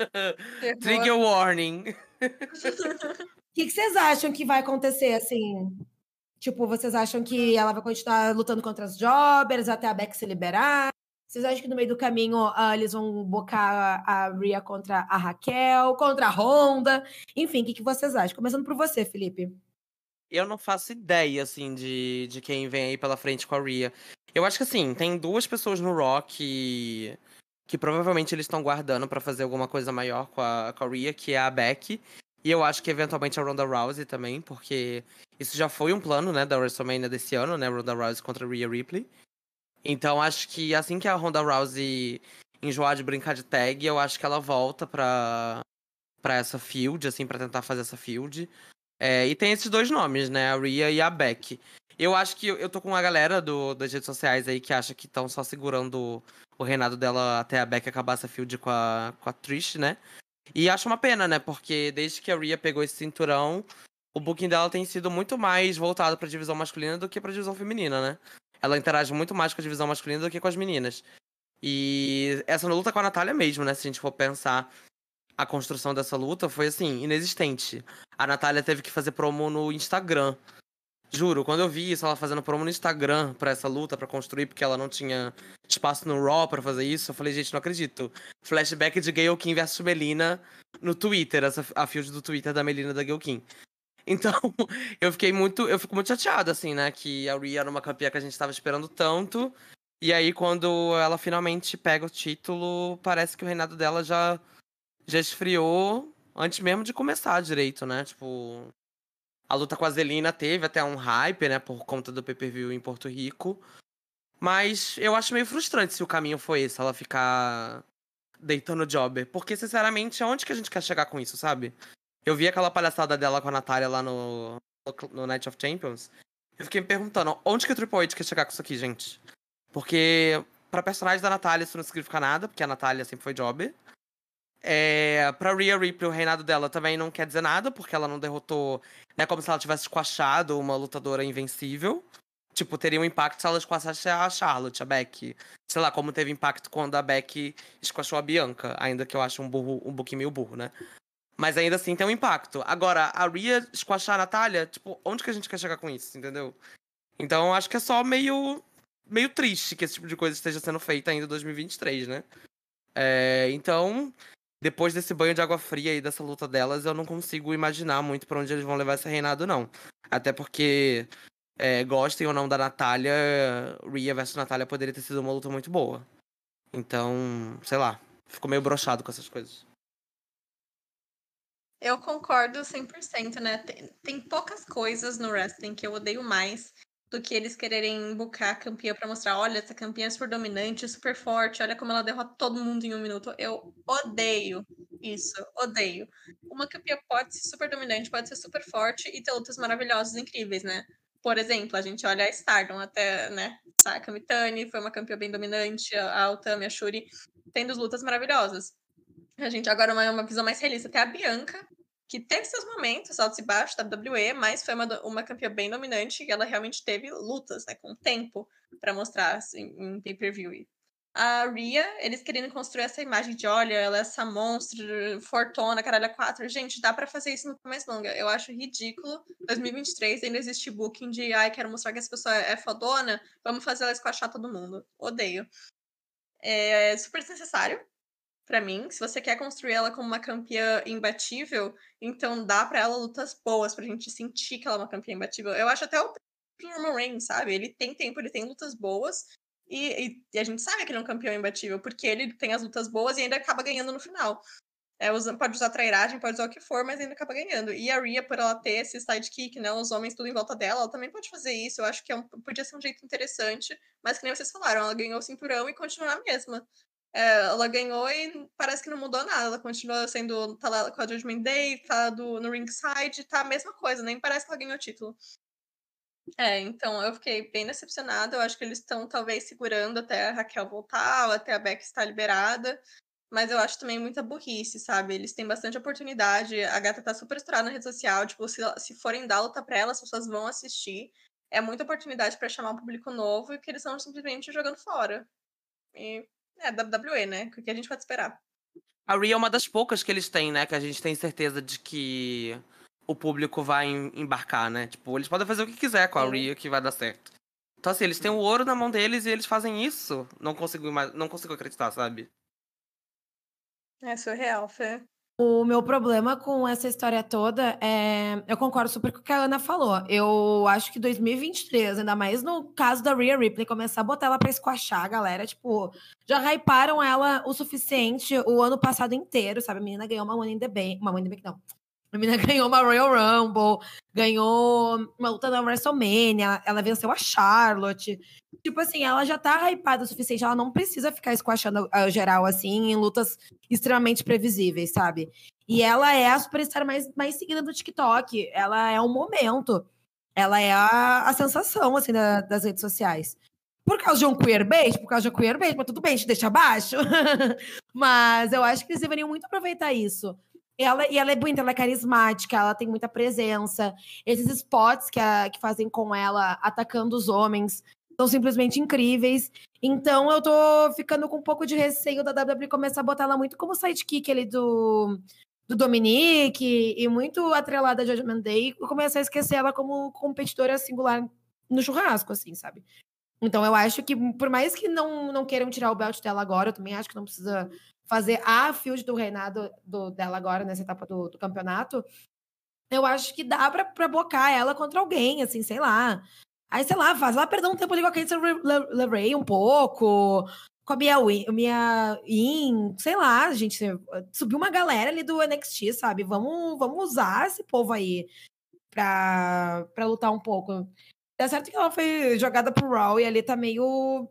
*laughs* Trigger warning. O *laughs* que, que vocês acham que vai acontecer, assim? Tipo, vocês acham que ela vai continuar lutando contra as jobbers até a Beck se liberar? Vocês acham que no meio do caminho uh, eles vão bocar a Rhea contra a Raquel, contra a Honda? Enfim, o que, que vocês acham? Começando por você, Felipe eu não faço ideia, assim, de, de quem vem aí pela frente com a Rhea. Eu acho que, assim, tem duas pessoas no Rock que, que provavelmente eles estão guardando para fazer alguma coisa maior com a, com a Rhea, que é a Beck E eu acho que eventualmente a Ronda Rousey também, porque isso já foi um plano, né, da WrestleMania desse ano, né, Ronda Rousey contra Rhea Ripley. Então acho que assim que a Ronda Rousey enjoar de brincar de tag, eu acho que ela volta pra, pra essa field, assim, para tentar fazer essa field. É, e tem esses dois nomes, né, a Rhea e a Beck. Eu acho que eu tô com uma galera do, das redes sociais aí que acha que estão só segurando o reinado dela até a Beck acabar essa field com a, com a Trish, né? E acho uma pena, né? Porque desde que a Rhea pegou esse cinturão, o booking dela tem sido muito mais voltado pra divisão masculina do que pra divisão feminina, né? Ela interage muito mais com a divisão masculina do que com as meninas. E essa luta com a Natália mesmo, né? Se a gente for pensar a construção dessa luta, foi assim, inexistente. A Natália teve que fazer promo no Instagram. Juro, quando eu vi isso, ela fazendo promo no Instagram pra essa luta, para construir, porque ela não tinha espaço no Raw para fazer isso, eu falei, gente, não acredito. Flashback de Gayle King versus Melina no Twitter, essa, a field do Twitter da Melina da Gayle King. *laughs* Então, eu fiquei muito. Eu fico muito chateado, assim, né? Que a Rhea era uma campeã que a gente tava esperando tanto. E aí, quando ela finalmente pega o título, parece que o reinado dela já, já esfriou antes mesmo de começar direito, né? Tipo. A luta com a Zelina teve até um hype, né? Por conta do pay-per-view em Porto Rico. Mas eu acho meio frustrante se o caminho foi esse, ela ficar deitando jobber. Porque, sinceramente, aonde que a gente quer chegar com isso, sabe? Eu vi aquela palhaçada dela com a Natália lá no, no Night of Champions. Eu fiquei me perguntando, onde que o Triple H quer chegar com isso aqui, gente? Porque pra personagem da Natália isso não significa nada, porque a Natália sempre foi jobber. É, pra Rhea Ripley, o reinado dela também não quer dizer nada, porque ela não derrotou. É como se ela tivesse esquachado uma lutadora invencível. Tipo, teria um impacto se ela esquachasse a Charlotte, a Becky. Sei lá, como teve impacto quando a Becky esquachou a Bianca. Ainda que eu acho um burro, um pouquinho meio burro, né? Mas ainda assim tem um impacto. Agora, a Rhea esquachar a Natália, tipo, onde que a gente quer chegar com isso, entendeu? Então acho que é só meio, meio triste que esse tipo de coisa esteja sendo feita ainda em 2023, né? É, então, depois desse banho de água fria e dessa luta delas, eu não consigo imaginar muito para onde eles vão levar esse reinado, não. Até porque, é, gostem ou não da Natália, Rhea versus Natália poderia ter sido uma luta muito boa. Então, sei lá, fico meio brochado com essas coisas. Eu concordo 100%, né? Tem, tem poucas coisas no wrestling que eu odeio mais do que eles quererem bucar a campeã para mostrar, olha, essa campeã é super dominante, super forte, olha como ela derrota todo mundo em um minuto. Eu odeio isso, odeio. Uma campeã pode ser super dominante, pode ser super forte e ter lutas maravilhosas, incríveis, né? Por exemplo, a gente olha a Stardom até, né? A Kamitani foi uma campeã bem dominante, a Utami, a Shuri, tendo lutas maravilhosas. A gente agora uma, uma visão mais realista. Até a Bianca, que teve seus momentos altos e baixos da WWE, mas foi uma, uma campeã bem dominante e ela realmente teve lutas, né, com tempo para mostrar assim, em pay-per-view. A Rhea, eles querendo construir essa imagem de, olha, ela é essa monstro, fortuna, caralho, 4. Gente, dá para fazer isso no mais longa. Eu acho ridículo. 2023 ainda existe booking de, ai, quero mostrar que essa pessoa é fodona, vamos fazer ela esquachar todo mundo. Odeio. É super desnecessário para mim. Se você quer construir ela como uma campeã imbatível, então dá para ela lutas boas pra gente sentir que ela é uma campeã imbatível. Eu acho até o Roman Reigns, sabe? Ele tem tempo, ele tem lutas boas. E, e, e, a gente sabe que ele é um campeão imbatível, porque ele tem as lutas boas e ainda acaba ganhando no final. É, pode usar trairagem, pode usar o que for, mas ainda acaba ganhando. E a Rhea, por ela ter esse sidekick, né? Os homens tudo em volta dela, ela também pode fazer isso. Eu acho que é um, podia ser um jeito interessante, mas que nem vocês falaram, ela ganhou o cinturão e continua a mesma. É, ela ganhou e parece que não mudou nada. Ela continua sendo. tá lá com a Judgment Day, tá do, no ringside, tá a mesma coisa, nem parece que ela ganhou o título. É, então eu fiquei bem decepcionada. Eu acho que eles estão talvez segurando até a Raquel voltar, ou até a Beck estar liberada. Mas eu acho também muita burrice, sabe? Eles têm bastante oportunidade. A gata tá super estourada na rede social. Tipo, se, se forem dar luta pra ela, as pessoas vão assistir. É muita oportunidade para chamar um público novo e que eles estão simplesmente jogando fora. E é, WWE, né? O que a gente pode esperar? A Rhea é uma das poucas que eles têm, né? Que a gente tem certeza de que o público vai embarcar, né? Tipo, eles podem fazer o que quiser com a Rhea que vai dar certo. Então, assim, eles têm o ouro na mão deles e eles fazem isso. Não consigo, não consigo acreditar, sabe? É surreal, Fê. O meu problema com essa história toda é. Eu concordo super com o que a Ana falou. Eu acho que 2023, ainda mais no caso da Rhea Ripley, começar a botar ela pra esquachar a galera, tipo, já hyparam ela o suficiente o ano passado inteiro, sabe? A menina ganhou uma Money in the Bank. Uma Money in the Bank, não. A menina *laughs* ganhou uma Royal Rumble, ganhou uma luta na WrestleMania, ela venceu a Charlotte. Tipo assim, ela já tá hypada o suficiente, ela não precisa ficar esquachando a geral assim em lutas extremamente previsíveis, sabe? E ela é a superstar mais, mais seguida do TikTok. Ela é um momento. Ela é a, a sensação, assim, da, das redes sociais. Por causa de um queerbait, por causa de um queerbait, mas tudo bem, te deixa abaixo. *laughs* mas eu acho que eles deveriam muito aproveitar isso. Ela, e ela é bonita, ela é carismática, ela tem muita presença. Esses spots que, a, que fazem com ela atacando os homens são simplesmente incríveis. Então eu tô ficando com um pouco de receio da WWE começar a botar ela muito como sidekick ali do, do Dominique e muito atrelada a Judgment Day e começar a esquecer ela como competidora singular no churrasco, assim, sabe? Então eu acho que, por mais que não, não queiram tirar o belt dela agora, eu também acho que não precisa fazer a field do reinado do, dela agora, nessa etapa do, do campeonato. Eu acho que dá pra, pra blocar ela contra alguém, assim, sei lá. Aí, sei lá, faz lá perder um tempo ali com a Candice LeRae um pouco, com a Mia, Mia In, sei lá, gente, subiu uma galera ali do NXT, sabe? Vamos, vamos usar esse povo aí pra, pra lutar um pouco. É certo que ela foi jogada pro Raw e ali tá meio.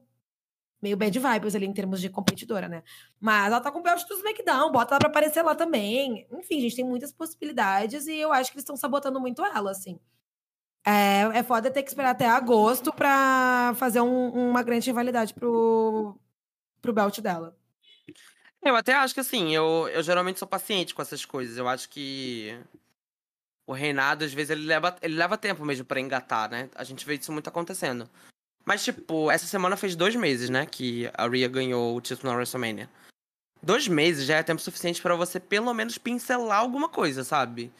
Meio bad vibes ali em termos de competidora, né? Mas ela tá com o belt do SmackDown, bota ela pra aparecer lá também. Enfim, gente, tem muitas possibilidades e eu acho que eles estão sabotando muito ela, assim. É, é foda ter que esperar até agosto pra fazer um, uma grande rivalidade pro, pro belt dela. Eu até acho que assim, eu, eu geralmente sou paciente com essas coisas. Eu acho que o reinado, às vezes, ele leva, ele leva tempo mesmo para engatar, né? A gente vê isso muito acontecendo. Mas, tipo, essa semana fez dois meses, né? Que a Rhea ganhou o título na WrestleMania. Dois meses já é tempo suficiente para você, pelo menos, pincelar alguma coisa, sabe?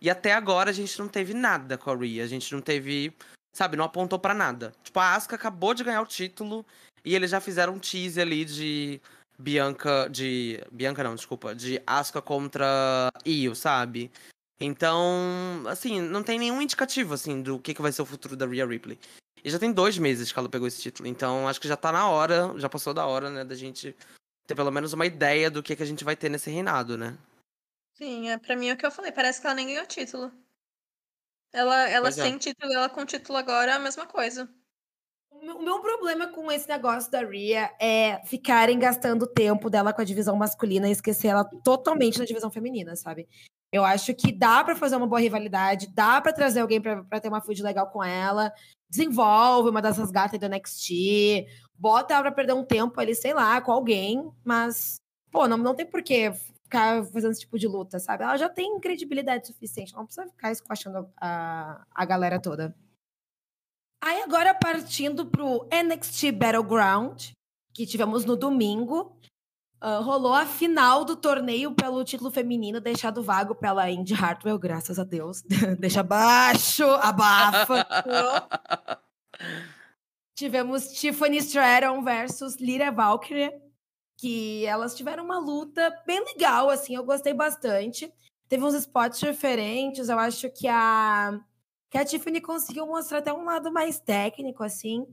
E até agora a gente não teve nada com a Rhea. A gente não teve. Sabe, não apontou para nada. Tipo, a Asuka acabou de ganhar o título e eles já fizeram um teaser ali de Bianca. De. Bianca não, desculpa. De Asuka contra Io, sabe? Então, assim, não tem nenhum indicativo, assim, do que, que vai ser o futuro da Rhea Ripley. E já tem dois meses que ela pegou esse título. Então, acho que já tá na hora, já passou da hora, né, da gente ter pelo menos uma ideia do que, que a gente vai ter nesse reinado, né? Sim, é, pra mim é o que eu falei. Parece que ela nem ganhou título. Ela, ela é. sem título, ela com título agora é a mesma coisa. O meu problema com esse negócio da Ria é ficarem gastando tempo dela com a divisão masculina e esquecer ela totalmente na divisão feminina, sabe? Eu acho que dá para fazer uma boa rivalidade, dá para trazer alguém para ter uma feud legal com ela, desenvolve uma dessas gatas do NXT, bota ela pra perder um tempo ali, sei lá, com alguém, mas, pô, não, não tem por que ficar fazendo esse tipo de luta, sabe? Ela já tem credibilidade suficiente, não precisa ficar esquachando a, a galera toda. Aí agora partindo pro NXT Battleground, que tivemos no domingo, Uh, rolou a final do torneio pelo título feminino, deixado vago pela Indy Hartwell, graças a Deus. *laughs* Deixa abaixo, abafa. Tivemos Tiffany Stratton versus Lyra Valkyrie, que elas tiveram uma luta bem legal, assim, eu gostei bastante. Teve uns spots diferentes, eu acho que a, que a Tiffany conseguiu mostrar até um lado mais técnico, assim.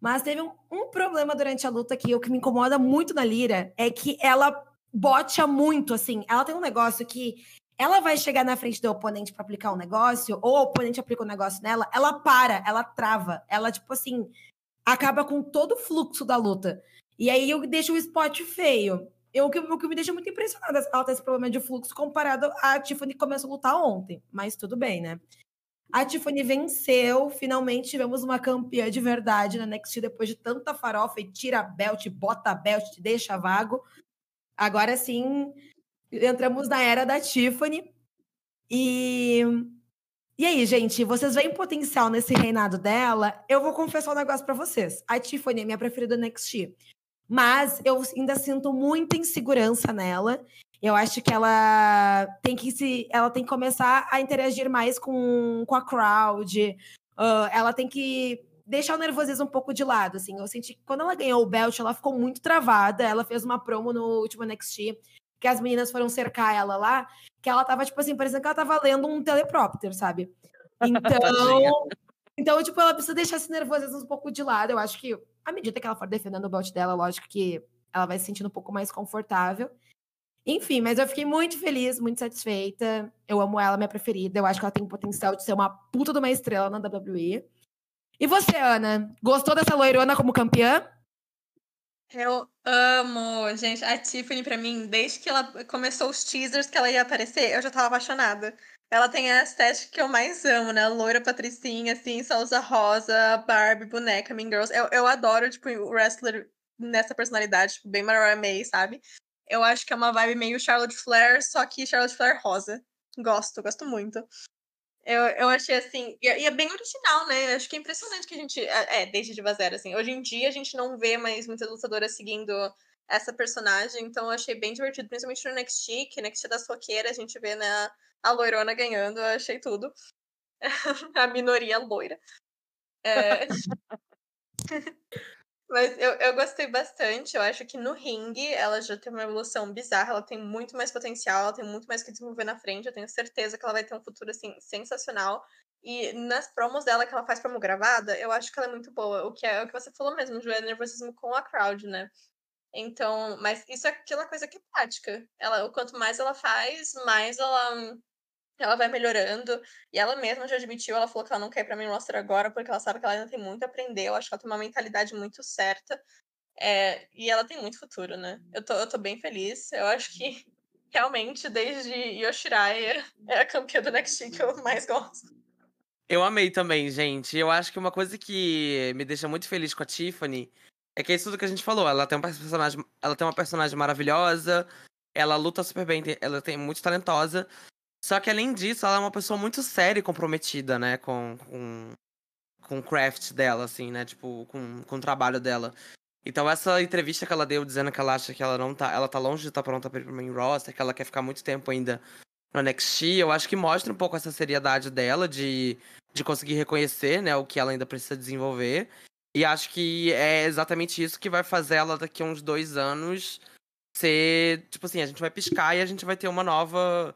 Mas teve um, um, problema durante a luta que o que me incomoda muito na Lira é que ela bote muito, assim. Ela tem um negócio que ela vai chegar na frente do oponente para aplicar um negócio, ou o oponente aplica um negócio nela, ela para, ela trava, ela, tipo assim, acaba com todo o fluxo da luta. E aí eu deixo o spot feio. Eu, o, que, o que me deixa muito impressionada ela ter esse problema de fluxo comparado a Tiffany que começou a lutar ontem. Mas tudo bem, né? A Tiffany venceu, finalmente tivemos uma campeã de verdade na NXT depois de tanta farofa e tira a belt, bota a belt, deixa vago. Agora sim, entramos na era da Tiffany. E e aí, gente, vocês veem potencial nesse reinado dela? Eu vou confessar um negócio para vocês. A Tiffany é minha preferida no NXT. Mas eu ainda sinto muita insegurança nela. Eu acho que ela tem que se, ela tem que começar a interagir mais com, com a crowd. Uh, ela tem que deixar o nervosismo um pouco de lado, assim. Eu senti que quando ela ganhou o belt, ela ficou muito travada. Ela fez uma promo no último NXT, que as meninas foram cercar ela lá, que ela tava, tipo assim, parecendo que ela tava lendo um teleprompter, sabe? *laughs* Então, então tipo, ela precisa deixar esse nervosismo um pouco de lado. Eu acho que, à medida que ela for defendendo o belt dela, lógico que ela vai se sentindo um pouco mais confortável. Enfim, mas eu fiquei muito feliz, muito satisfeita. Eu amo ela, minha preferida. Eu acho que ela tem potencial de ser uma puta de uma estrela na WWE. E você, Ana? Gostou dessa loirona como campeã? Eu amo, gente. A Tiffany, pra mim, desde que ela começou os teasers que ela ia aparecer, eu já tava apaixonada. Ela tem a estética que eu mais amo, né? Loira patricinha, assim, só usa rosa, Barbie, boneca, Mean Girls. Eu, eu adoro, tipo, o wrestler nessa personalidade, tipo, bem Mariah May, sabe? Eu acho que é uma vibe meio Charlotte Flair, só que Charlotte Flair rosa. Gosto, gosto muito. Eu, eu achei assim, e é, é bem original, né? Acho que é impressionante que a gente. É, é, desde Diva Zero, assim. Hoje em dia a gente não vê mais muitas lutadoras seguindo essa personagem, então eu achei bem divertido, principalmente no NXT, que NXT da Soqueira, a gente vê né, a loirona ganhando, eu achei tudo. *laughs* a minoria loira. É... *laughs* Mas eu, eu gostei bastante. Eu acho que no ringue ela já tem uma evolução bizarra. Ela tem muito mais potencial, ela tem muito mais que desenvolver na frente. Eu tenho certeza que ela vai ter um futuro assim sensacional. E nas promos dela que ela faz promo gravada, eu acho que ela é muito boa. O que é, é o que você falou mesmo, de nervosismo com a crowd, né? Então, mas isso é aquela coisa que é prática. Ela, quanto mais ela faz, mais ela ela vai melhorando. E ela mesma já admitiu, ela falou que ela não quer ir pra mim roster agora, porque ela sabe que ela ainda tem muito a aprender. Eu acho que ela tem uma mentalidade muito certa. É, e ela tem muito futuro, né? Eu tô, eu tô bem feliz. Eu acho que *laughs* realmente, desde Yoshirai, é a campeã do NXT que eu mais gosto. Eu amei também, gente. Eu acho que uma coisa que me deixa muito feliz com a Tiffany é que é isso tudo que a gente falou. Ela tem, um personagem, ela tem uma personagem maravilhosa, ela luta super bem, ela tem muito talentosa. Só que além disso, ela é uma pessoa muito séria e comprometida, né, com, com, com o craft dela, assim, né, tipo, com, com o trabalho dela. Então essa entrevista que ela deu dizendo que ela acha que ela não tá, ela tá longe de estar tá pronta para ir pro main roster, que ela quer ficar muito tempo ainda no NXT, eu acho que mostra um pouco essa seriedade dela de, de conseguir reconhecer, né, o que ela ainda precisa desenvolver. E acho que é exatamente isso que vai fazer ela daqui a uns dois anos ser, tipo assim, a gente vai piscar e a gente vai ter uma nova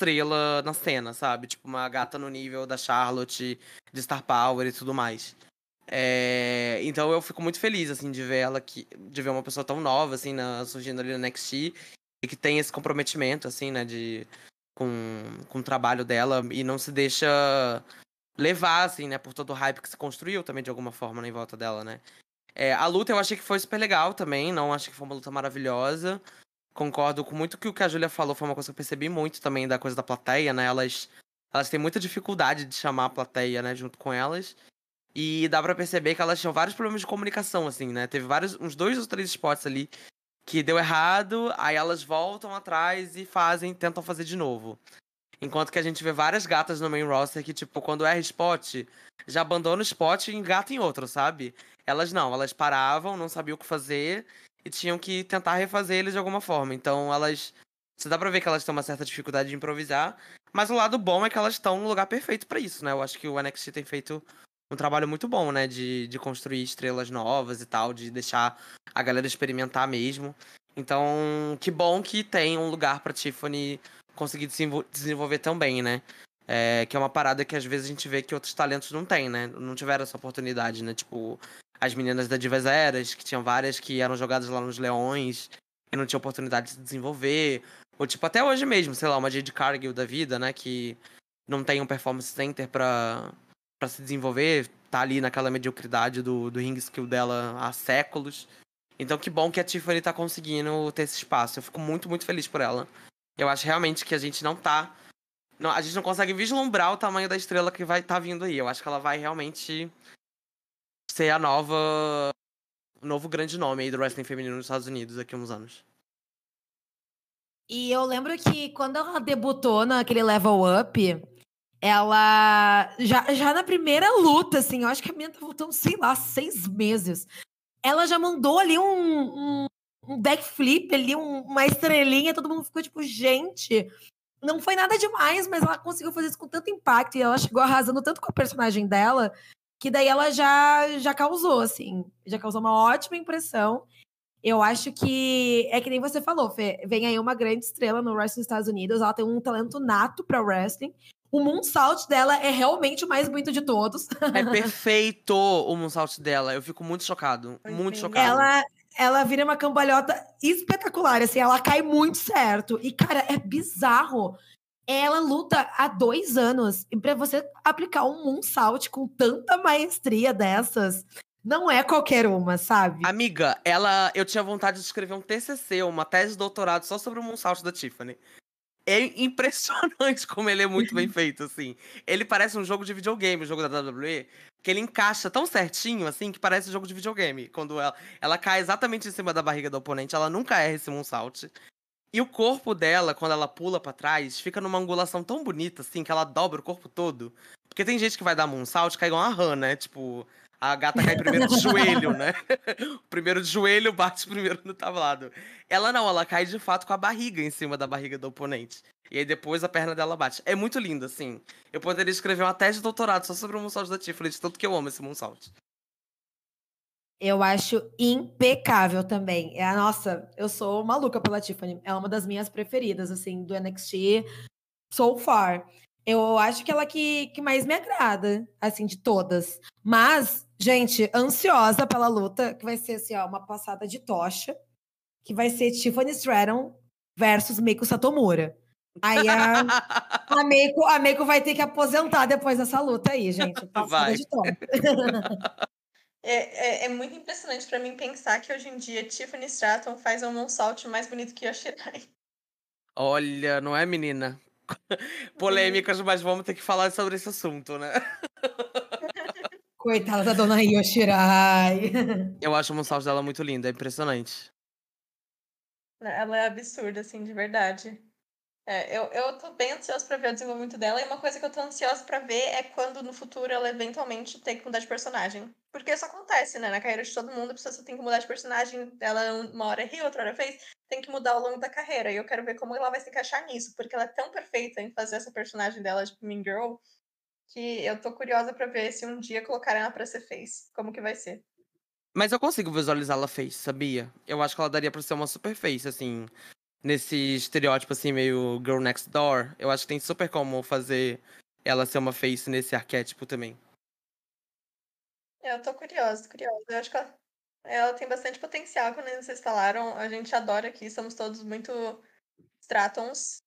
estrela na cena, sabe? Tipo, uma gata no nível da Charlotte, de Star Power e tudo mais. É... Então eu fico muito feliz, assim, de ver ela aqui, de ver uma pessoa tão nova, assim, na, surgindo ali no NXT e que tem esse comprometimento, assim, né, de... Com, com o trabalho dela e não se deixa levar, assim, né, por todo o hype que se construiu também de alguma forma né, em volta dela, né. É, a luta eu achei que foi super legal também, não achei que foi uma luta maravilhosa concordo com muito que o que a Julia falou, foi uma coisa que eu percebi muito também da coisa da plateia, né? Elas, elas têm muita dificuldade de chamar a plateia, né, junto com elas. E dá para perceber que elas tinham vários problemas de comunicação, assim, né? Teve vários, uns dois ou três spots ali que deu errado, aí elas voltam atrás e fazem, tentam fazer de novo. Enquanto que a gente vê várias gatas no main roster que, tipo, quando erra spot, já abandona o spot e engata em outro, sabe? Elas não, elas paravam, não sabiam o que fazer e tinham que tentar refazer eles de alguma forma. Então elas. Você dá pra ver que elas têm uma certa dificuldade de improvisar. Mas o lado bom é que elas estão no lugar perfeito para isso, né? Eu acho que o NXT tem feito um trabalho muito bom, né? De, de construir estrelas novas e tal, de deixar a galera experimentar mesmo. Então, que bom que tem um lugar pra Tiffany conseguir desenvolver também, né? É, que é uma parada que às vezes a gente vê que outros talentos não têm, né? Não tiveram essa oportunidade, né? Tipo, as meninas da Divas Eras, que tinham várias que eram jogadas lá nos Leões e não tinha oportunidade de se desenvolver. Ou, tipo, até hoje mesmo, sei lá, uma Jade Cargill da vida, né? Que não tem um performance center pra, pra se desenvolver. Tá ali naquela mediocridade do, do ring skill dela há séculos. Então, que bom que a Tiffany tá conseguindo ter esse espaço. Eu fico muito, muito feliz por ela. Eu acho realmente que a gente não tá. Não, a gente não consegue vislumbrar o tamanho da estrela que vai estar tá vindo aí. Eu acho que ela vai realmente ser a nova. O novo grande nome aí do wrestling feminino nos Estados Unidos daqui a uns anos. E eu lembro que quando ela debutou naquele level up, ela. Já, já na primeira luta, assim, eu acho que a minha tá voltando, sei lá, seis meses. Ela já mandou ali um, um, um backflip ali, um, uma estrelinha, todo mundo ficou tipo, gente. Não foi nada demais, mas ela conseguiu fazer isso com tanto impacto e ela chegou arrasando tanto com a personagem dela que daí ela já, já causou, assim, já causou uma ótima impressão. Eu acho que é que nem você falou, Fê, vem aí uma grande estrela no wrestling dos Estados Unidos, ela tem um talento nato para wrestling. O moonsault dela é realmente o mais bonito de todos. É *laughs* perfeito o moonsault dela. Eu fico muito chocado, muito chocado. Ela, ela vira uma cambalhota espetacular, assim, ela cai muito certo. E, cara, é bizarro. Ela luta há dois anos. E pra você aplicar um moonsault com tanta maestria dessas, não é qualquer uma, sabe? Amiga, ela. Eu tinha vontade de escrever um TCC, uma tese de doutorado só sobre o moonsault da Tiffany. É impressionante como ele é muito bem *laughs* feito, assim. Ele parece um jogo de videogame, o jogo da WWE, que ele encaixa tão certinho, assim, que parece um jogo de videogame. Quando ela, ela cai exatamente em cima da barriga do oponente, ela nunca erra esse moonsault. E o corpo dela, quando ela pula para trás, fica numa angulação tão bonita, assim, que ela dobra o corpo todo. Porque tem gente que vai dar moonsault, cai igual uma rã, né? Tipo, a gata cai primeiro de *laughs* joelho, né? o *laughs* primeiro de joelho bate primeiro no tablado. Ela não, ela cai de fato com a barriga em cima da barriga do oponente. E aí depois a perna dela bate. É muito lindo, assim. Eu poderia escrever uma tese de doutorado só sobre o moonsault da Tiffany, de tanto que eu amo esse moonsault. Eu acho impecável também. É a nossa, eu sou maluca pela Tiffany. É uma das minhas preferidas, assim, do NXT so far. Eu acho que ela que, que mais me agrada, assim, de todas. Mas, gente, ansiosa pela luta, que vai ser, assim, ó, uma passada de tocha, que vai ser Tiffany Stratton versus Meiko Satomura. Aí a, *laughs* a, Meiko, a Meiko vai ter que aposentar depois dessa luta aí, gente. Passada vai. de tocha. *laughs* É, é, é, muito impressionante para mim pensar que hoje em dia Tiffany Stratton faz um moonsault mais bonito que a Shirai. Olha, não é, menina? *laughs* Polêmicas, mas vamos ter que falar sobre esse assunto, né? *laughs* Coitada da dona Io Shirai. *laughs* Eu acho o moonsault dela muito lindo, é impressionante. Ela é absurda, assim, de verdade. É, eu, eu tô bem ansiosa pra ver o desenvolvimento dela, e uma coisa que eu tô ansiosa pra ver é quando no futuro ela eventualmente tem que mudar de personagem. Porque isso acontece, né? Na carreira de todo mundo, a pessoa só tem que mudar de personagem, ela uma hora ri, outra hora fez, tem que mudar ao longo da carreira. E eu quero ver como ela vai se encaixar nisso, porque ela é tão perfeita em fazer essa personagem dela de Mean Girl, que eu tô curiosa pra ver se um dia colocarem ela pra ser face, como que vai ser. Mas eu consigo visualizar ela face, sabia? Eu acho que ela daria pra ser uma super face, assim nesse estereótipo assim, meio Girl Next Door, eu acho que tem super como fazer ela ser uma face nesse arquétipo também. Eu tô curiosa, curiosa. Eu acho que ela, ela tem bastante potencial, como vocês falaram. A gente adora aqui, somos todos muito Stratons.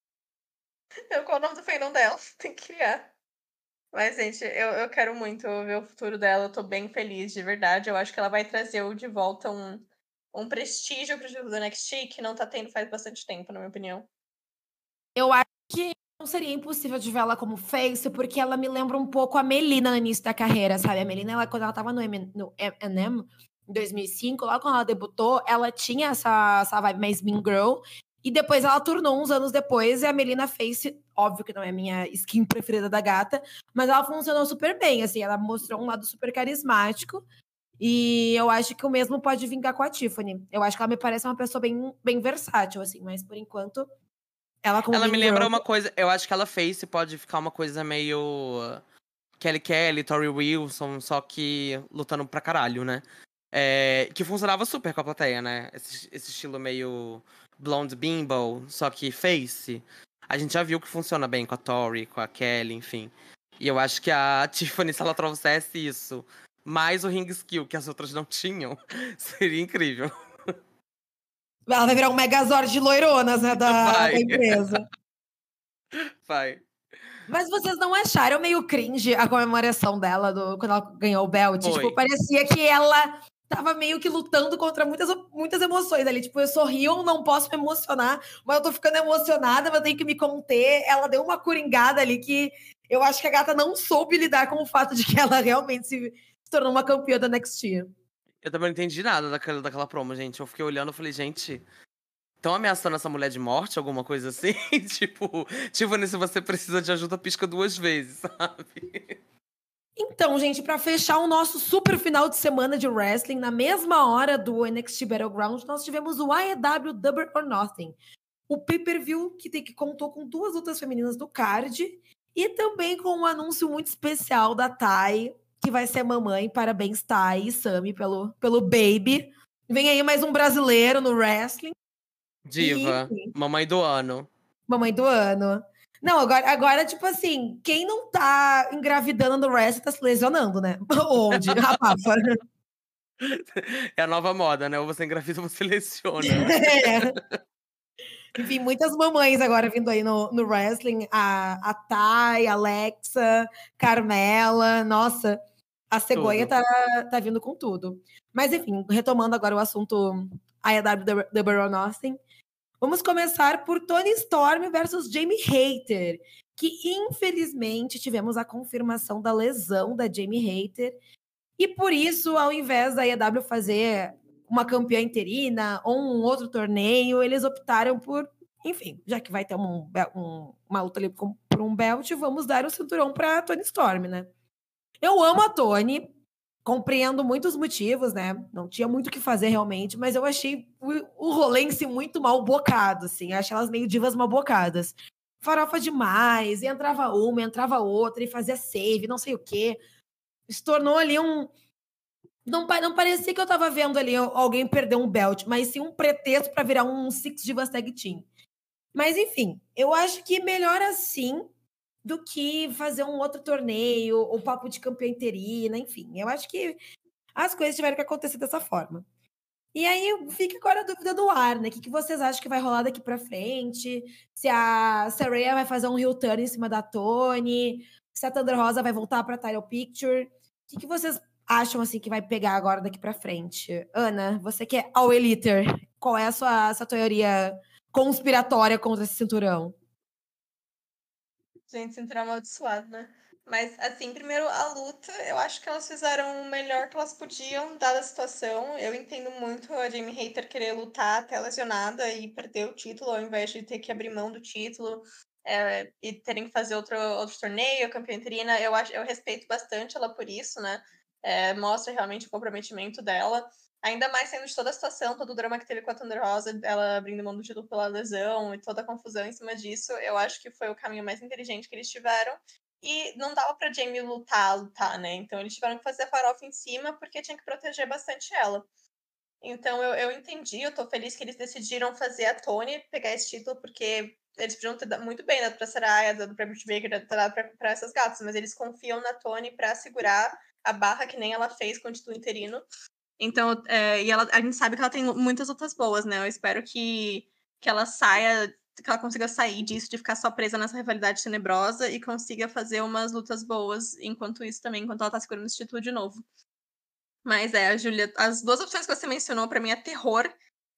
Eu, qual é o nome do fandom dela? *laughs* Tem que criar. Mas, gente, eu, eu quero muito ver o futuro dela. Eu tô bem feliz, de verdade. Eu acho que ela vai trazer de volta um, um prestígio pro jogo do NXT que não tá tendo faz bastante tempo, na minha opinião. Eu acho que não seria impossível de ver ela como face, porque ela me lembra um pouco a Melina no início da carreira, sabe? A Melina, ela, quando ela tava no, M, no M&M, em 2005, lá quando ela debutou, ela tinha essa, essa vibe mais Mean Girl, e depois ela tornou uns anos depois, e a Melina Face, óbvio que não é a minha skin preferida da gata, mas ela funcionou super bem, assim, ela mostrou um lado super carismático, e eu acho que o mesmo pode vingar com a Tiffany. Eu acho que ela me parece uma pessoa bem, bem versátil, assim, mas por enquanto. Ela, ela me lembra uma coisa. Eu acho que ela fez pode ficar uma coisa meio. Kelly Kelly, Tori Wilson, só que lutando pra caralho, né? É, que funcionava super com a plateia, né? Esse, esse estilo meio blonde bimbo, só que face. A gente já viu que funciona bem com a Tori, com a Kelly, enfim. E eu acho que a *laughs* Tiffany, se ela trouxesse isso mais o ring skill que as outras não tinham, *laughs* seria incrível. Ela vai virar um megazord de loironas, né, da, da empresa. *laughs* Vai. Mas vocês não acharam meio cringe a comemoração dela do, quando ela ganhou o belt? Foi. Tipo, parecia que ela tava meio que lutando contra muitas, muitas emoções ali. Tipo, eu sorrio, não posso me emocionar, mas eu tô ficando emocionada, mas eu tenho que me conter. Ela deu uma coringada ali que eu acho que a gata não soube lidar com o fato de que ela realmente se tornou uma campeã da Next Year. Eu também não entendi nada daquela, daquela promo, gente. Eu fiquei olhando e falei, gente, estão ameaçando essa mulher de morte, alguma coisa assim? *laughs* tipo, Tiffany, se você precisa de ajuda, pisca duas vezes, *laughs* sabe? Então, gente, para fechar o nosso super final de semana de wrestling, na mesma hora do NXT Battleground, nós tivemos o AEW Double or Nothing. O pay-per-view que, tem, que contou com duas lutas femininas do card e também com um anúncio muito especial da Tai, que vai ser mamãe. Parabéns, Thay e Sami, pelo, pelo baby. Vem aí mais um brasileiro no wrestling. Diva, e, mamãe do ano. Mamãe do ano. Não, agora, agora, tipo assim, quem não tá engravidando no wrestling tá se lesionando, né? *laughs* Onde? Rapafa. *laughs* É a nova moda, né? Ou você engravida ou você seleciona. *laughs* É. Enfim, muitas mamães agora vindo aí no, no wrestling. A, a Thay, a Alexa, Carmela. Nossa, a cegonha tá, tá vindo com tudo. Mas, enfim, retomando agora o assunto AEW The Baron Austin. Vamos começar por Tony Storm versus Jamie Hater, que infelizmente tivemos a confirmação da lesão da Jamie Hater. E por isso, ao invés da AEW fazer uma campeã interina ou um outro torneio, eles optaram por, enfim, já que vai ter um, um, uma luta ali por um belt, vamos dar o cinturão para Tony Storm, né? Eu amo a Tony, compreendo muitos motivos, né? Não tinha muito o que fazer realmente, mas eu achei o, o si muito mal bocado, assim. Achei elas meio divas mal bocadas. Farofa demais, entrava uma, entrava outra, e fazia save, não sei o quê. Se tornou ali um. Não, não parecia que eu tava vendo ali alguém perder um belt, mas sim um pretexto para virar um Six Divas Tag Team. Mas enfim, eu acho que melhor assim do que fazer um outro torneio, ou papo de campeã interina, enfim. Eu acho que as coisas tiveram que acontecer dessa forma. E aí fica agora a dúvida do ar, né? O que, que vocês acham que vai rolar daqui para frente? Se a Saraya vai fazer um heel turn em cima da Tony, se a Thunder Rosa vai voltar para Title Picture. O que, que vocês acham assim que vai pegar agora daqui para frente? Ana, você que é All Eliter, qual é a sua, a sua teoria conspiratória contra esse cinturão? Gente, cinturão amaldiçoado, né? Mas, assim, primeiro, a luta, eu acho que elas fizeram o melhor que elas podiam, dada a situação. Eu entendo muito a Jamie Hater querer lutar até lesionada e perder o título, ao invés de ter que abrir mão do título é, e terem que fazer outro, outro torneio, campeã interina. Eu, acho, eu respeito bastante ela por isso, né? É, mostra realmente o comprometimento dela. Ainda mais sendo de toda a situação, todo o drama que teve com a Thunder Rosa, ela abrindo mão do título pela lesão e toda a confusão em cima disso, eu acho que foi o caminho mais inteligente que eles tiveram. E não dava pra Jamie lutar, lutar, né? Então eles tiveram que fazer a farofa em cima porque tinha que proteger bastante ela. Então eu, eu entendi, eu tô feliz que eles decidiram fazer a Tony pegar esse título, porque eles podiam ter dado muito bem dado pra Saraya, dado pra Britt Baker, dado pra, pra essas gatas, mas eles confiam na Tony para segurar a barra que nem ela fez com o título interino. Então, é, e ela, a gente sabe que ela tem muitas lutas boas, né? Eu espero que, que ela saia, que ela consiga sair disso, de ficar só presa nessa rivalidade tenebrosa e consiga fazer umas lutas boas enquanto isso também, enquanto ela tá segurando esse título de novo. Mas é, a Julia, as duas opções que você mencionou para mim é terror,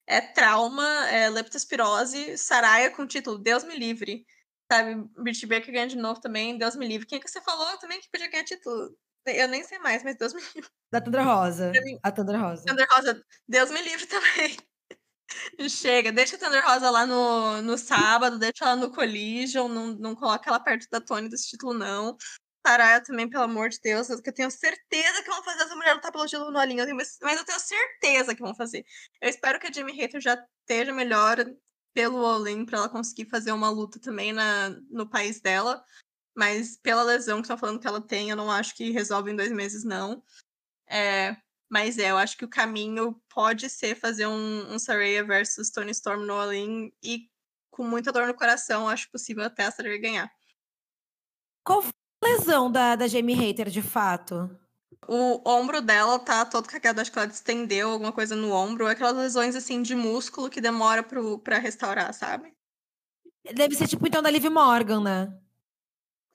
é trauma, é leptospirose, Saraya com título, Deus me livre. Sabe, Britt Baker ganha de novo também, Deus me livre. Quem é que você falou também que podia ganhar título? Eu nem sei mais, mas Deus me livre. Da Tandra Rosa. A Tandra Rosa. Tandra Rosa, Deus me livre *laughs* também. Chega, deixa a Thunder Rosa lá no, no sábado, deixa ela no Collision, não, não coloca ela perto da Tony desse título, não. Saraya também, pelo amor de Deus, que eu tenho certeza que vão fazer essa mulher lutar pelo título no Alinho, mas eu tenho certeza que vão fazer. Eu espero que a Jimmy Hater já esteja melhor pelo Olin para ela conseguir fazer uma luta também na, no país dela. Mas pela lesão que estão falando que ela tem, eu não acho que resolve em dois meses, não. É, mas é, eu acho que o caminho pode ser fazer um, um Saraya versus Tony Storm no All-In e com muita dor no coração, acho possível até a Saraya ganhar. Qual foi a lesão da, da Jamie Hater, de fato? O ombro dela tá todo cagado, acho que ela distendeu alguma coisa no ombro. Aquelas lesões, assim, de músculo que demora pro, pra restaurar, sabe? Deve ser tipo, então, da Liv Morgan, né?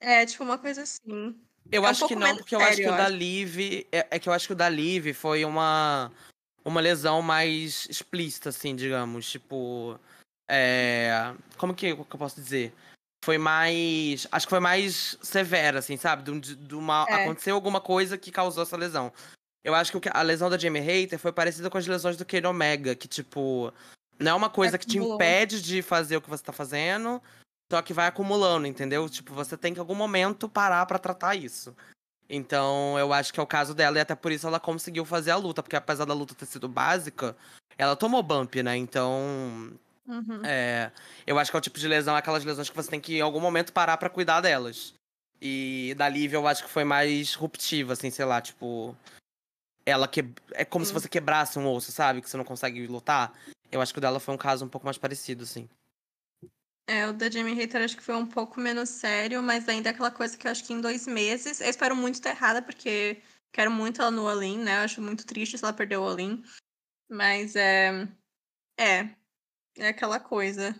É, tipo uma coisa assim. Eu é acho um que não, porque eu acho que o da Liv. É, é, que eu acho que o da Liv foi uma. Uma lesão mais explícita, assim, digamos. Tipo. É. Como que, que eu posso dizer? Foi mais. Acho que foi mais severa, assim, sabe? De, de uma, é. Aconteceu alguma coisa que causou essa lesão. Eu acho que a lesão da Jamie Hater foi parecida com as lesões do Kane Omega, que, tipo. Não é uma coisa que te impede de fazer o que você tá fazendo, só que vai acumulando, entendeu? Tipo, você tem que em algum momento parar para tratar isso. Então, eu acho que é o caso dela, e até por isso ela conseguiu fazer a luta, porque apesar da luta ter sido básica, ela tomou bump, né? Então. Uhum. É, eu acho que é o tipo de lesão, aquelas lesões que você tem que em algum momento parar para cuidar delas. E da Lívia eu acho que foi mais ruptiva, assim, sei lá, tipo. Ela que. É como uhum. se você quebrasse um osso, sabe? Que você não consegue lutar. Eu acho que o dela foi um caso um pouco mais parecido, assim. É, o da Jamie Hater acho que foi um pouco menos sério, mas ainda é aquela coisa que eu acho que em dois meses. Eu espero muito estar errada, porque Quero muito ela no All-In, né? Eu acho muito triste se ela perder o All-In. Mas é. É. É aquela coisa.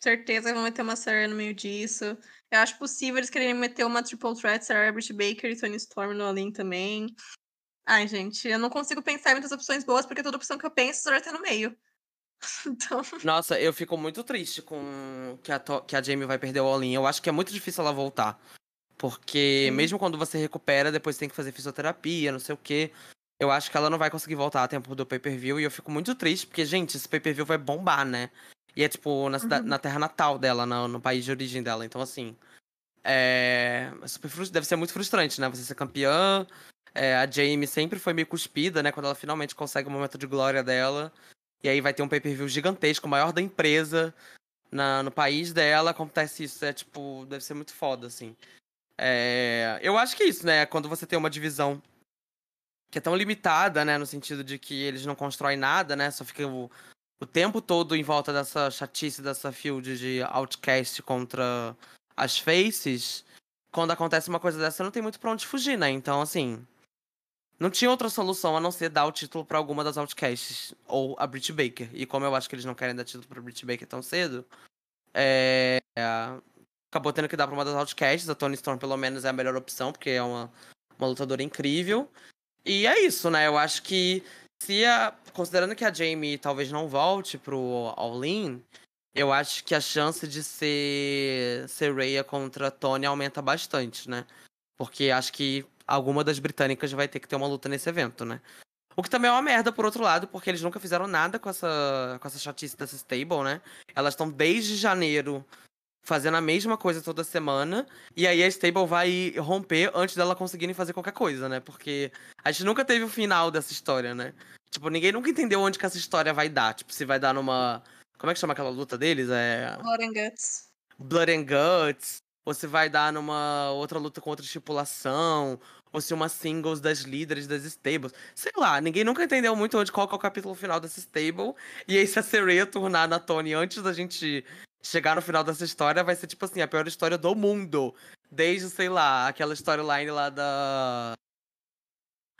Certeza que vão meter uma Sarah no meio disso. Eu acho possível eles quererem meter uma Triple Threat, Sarah Britt Baker e Tony Storm no All-In também. Ai, gente, eu não consigo pensar em muitas opções boas, porque toda opção que eu penso vai ter no meio. *laughs* então. Nossa, eu fico muito triste com que a, que a Jamie vai perder o All-In. Eu acho que é muito difícil ela voltar. Porque Sim. mesmo quando você recupera, depois tem que fazer fisioterapia, não sei o quê. Eu acho que ela não vai conseguir voltar a tempo do pay-per-view. E eu fico muito triste, porque, gente, esse pay-per-view vai bombar, né? E é, tipo, na, uhum. na terra natal dela, no, no, país de origem dela. Então, assim. É... Deve ser muito frustrante, né? Você ser campeã. É, a Jamie sempre foi meio cuspida, né? Quando ela finalmente consegue o momento de glória dela. E aí vai ter um pay-per-view gigantesco, maior da empresa. Na, no país dela, acontece isso. É tipo, deve ser muito foda, assim. É, eu acho que é isso, né? Quando você tem uma divisão que é tão limitada, né? No sentido de que eles não constroem nada, né? Só fica o, o tempo todo em volta dessa chatice, dessa field de outcast contra as faces. Quando acontece uma coisa dessa, não tem muito pra onde fugir, né? Então, assim. Não tinha outra solução a não ser dar o título para alguma das outcasts. Ou a Brit Baker. E como eu acho que eles não querem dar título pra Brit Baker tão cedo. É acabou tendo que dar pra uma das outcasts. A Tony Storm, pelo menos, é a melhor opção, porque é uma, uma lutadora incrível. E é isso, né? Eu acho que se a. Considerando que a Jamie talvez não volte pro All-In, eu acho que a chance de ser Rhea contra Tony aumenta bastante, né? Porque acho que alguma das britânicas vai ter que ter uma luta nesse evento, né? O que também é uma merda, por outro lado, porque eles nunca fizeram nada com essa, com essa chatice dessa stable, né? Elas estão desde janeiro fazendo a mesma coisa toda semana. E aí a Stable vai romper antes dela conseguirem fazer qualquer coisa, né? Porque a gente nunca teve o final dessa história, né? Tipo, ninguém nunca entendeu onde que essa história vai dar. Tipo, se vai dar numa. Como é que chama aquela luta deles? É. Blood and Guts. Blood and Guts. Ou se vai dar numa outra luta com outra estipulação. Ou se uma singles das líderes das stables. Sei lá, ninguém nunca entendeu muito onde qual é o capítulo final dessa stable. E aí, se a Sereia tornar na Tony antes da gente chegar no final dessa história vai ser, tipo assim, a pior história do mundo. Desde, sei lá, aquela storyline lá da.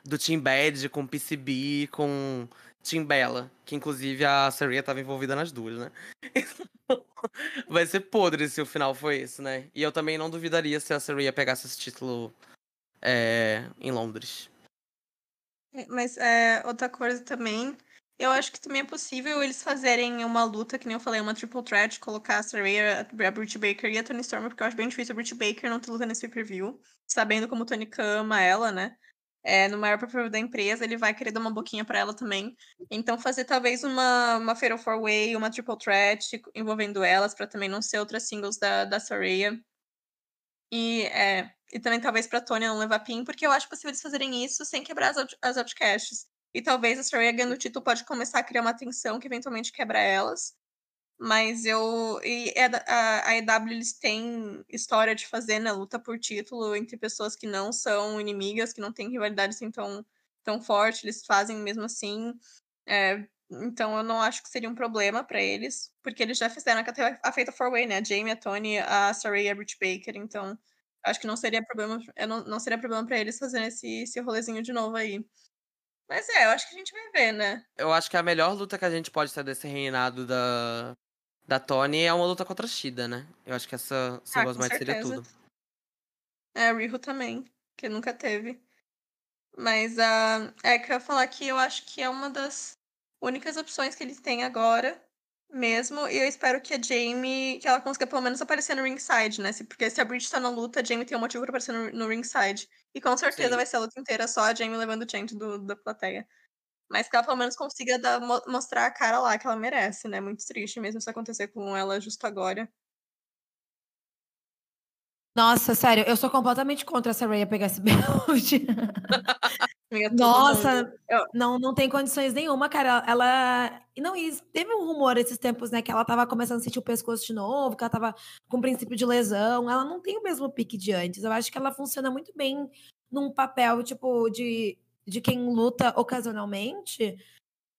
Do Team Bad com PCB, com Team Bella. Que inclusive a Saria tava envolvida nas duas, né? *laughs* vai ser podre se o final foi esse, né? E eu também não duvidaria se a Saria pegasse esse título é, em Londres. É, mas é, outra coisa também eu acho que também é possível eles fazerem uma luta, que nem eu falei, uma triple threat, colocar a Saraya, a Britt Baker e a Tony Storm, porque eu acho bem difícil a Britt Baker não ter luta nesse pay-per-view, sabendo como o Tony ama ela, né? É, no maior pay da empresa, ele vai querer dar uma boquinha para ela também. Então, fazer talvez uma, uma Fatal Four Way, uma Triple Threat envolvendo elas, para também não ser outras singles da, da Saraya. E, é, e também talvez pra Tony não levar pin, porque eu acho possível eles fazerem isso sem quebrar as, as outcasts. E talvez a Saraya ganhando o título pode começar a criar uma tensão que eventualmente quebra elas. Mas eu. E é a, a EW eles têm história de fazer, né? Luta por título entre pessoas que não são inimigas, que não têm rivalidade assim tão, tão forte. Eles fazem mesmo assim. É, então eu não acho que seria um problema para eles, porque eles já fizeram até a feita four way, né? A Jamie, a Tony, a Saraya e a Rich Baker. Então acho que não seria problema, não, não seria problema para eles fazerem esse, esse rolezinho de novo aí. Mas é, eu acho que a gente vai ver, né? Eu acho que a melhor luta que a gente pode ter desse reinado da, da Tony é uma luta contra a Shida, né? Eu acho que essa Singles ah, Match seria tudo. É, a Riho também, que nunca teve. Mas uh, é que eu ia falar que eu acho que é uma das únicas opções que eles têm agora mesmo. E eu espero que a Jamie, que ela consiga pelo menos aparecer no ringside, né? Porque se a Bridge tá na luta, a Jamie tem um motivo pra aparecer no, no ringside. E com certeza Sim. vai ser a luta inteira só a Jamie levando o chant do, da plateia. Mas que ela pelo menos consiga dar, mostrar a cara lá que ela merece, né? Muito triste mesmo isso acontecer com ela justo agora. Nossa, sério, eu sou completamente contra essa Rhea pegar esse *laughs* belt. Nossa, não, não tem condições nenhuma, cara. Ela. Não, e teve um rumor esses tempos, né? Que ela tava começando a sentir o pescoço de novo, que ela tava com princípio de lesão. Ela não tem o mesmo pique de antes. Eu acho que ela funciona muito bem num papel, tipo, de, de quem luta ocasionalmente,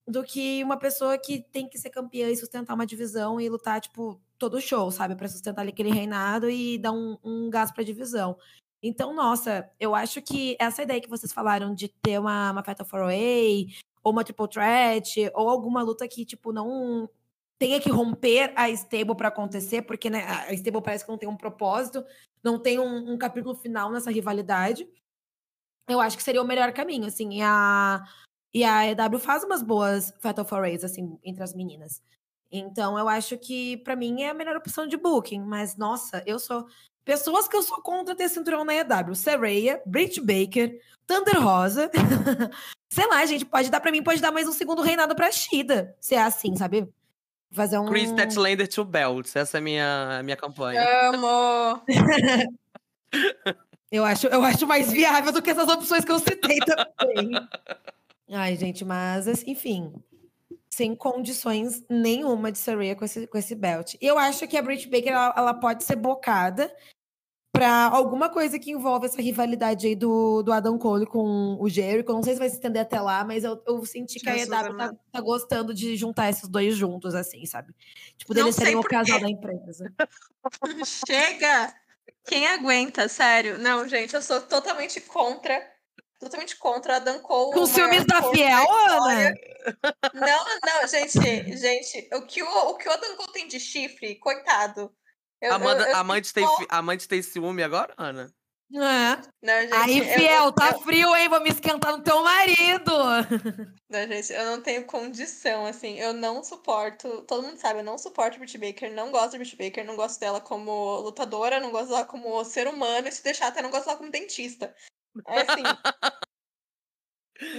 do que uma pessoa que tem que ser campeã e sustentar uma divisão e lutar, tipo, todo show, sabe? para sustentar aquele reinado e dar um, um gás pra divisão. Então, nossa, eu acho que essa ideia que vocês falaram de ter uma, uma Fatal 4A, ou uma Triple Threat, ou alguma luta que, tipo, não tenha que romper a stable para acontecer, porque né, a stable parece que não tem um propósito, não tem um, um, capítulo final nessa rivalidade. Eu acho que seria o melhor caminho, assim. E a, e a EW faz umas boas Fatal Forays, assim, entre as meninas. Então, eu acho que, para mim, é a melhor opção de booking. Mas, nossa, eu sou. Pessoas que eu sou contra ter cinturão na EW. Sereia, Britt Baker, Thunder Rosa. *laughs* Sei lá, gente, pode dar para mim, pode dar mais um segundo reinado pra Shida. Se é assim, sabe? Fazer um. Chris Statlander to Belts. Essa é a minha, a minha campanha. Amo! *laughs* eu, acho, eu acho mais viável do que essas opções que eu citei também. Ai, gente, mas, enfim. Sem condições nenhuma de Saraya com esse, com esse belt. E eu acho que a Britt Baker ela, ela pode ser bocada para alguma coisa que envolve essa rivalidade aí do, do Adam Cole com o Jericho. Não sei se vai se estender até lá, mas eu, eu senti que Jesus a EW tá, tá, gostando de juntar esses dois juntos, assim, sabe? Tipo, deles serem o casal da empresa. *laughs* Chega! Quem aguenta, sério? Não, gente, eu sou totalmente contra. Totalmente contra a Dan Cole. Com ciúmes da Fiel, Ana? Não, não, gente, gente, o que o, o que o Adam Cole tem de chifre, coitado. Eu, Amanda, eu, eu, amante, tem, amante tem ciúme agora, Ana? É. Não, gente, Aí, fiel, tá frio, hein? Vou me esquentar no teu marido. *laughs* Não, gente, eu não tenho condição, assim. Eu não suporto. Todo mundo sabe, eu não suporto Britt Baker, não gosto de Britt Baker, não gosto dela como lutadora, não gosto dela como ser humano, e se deixar até não gosto dela como dentista. É assim. *laughs*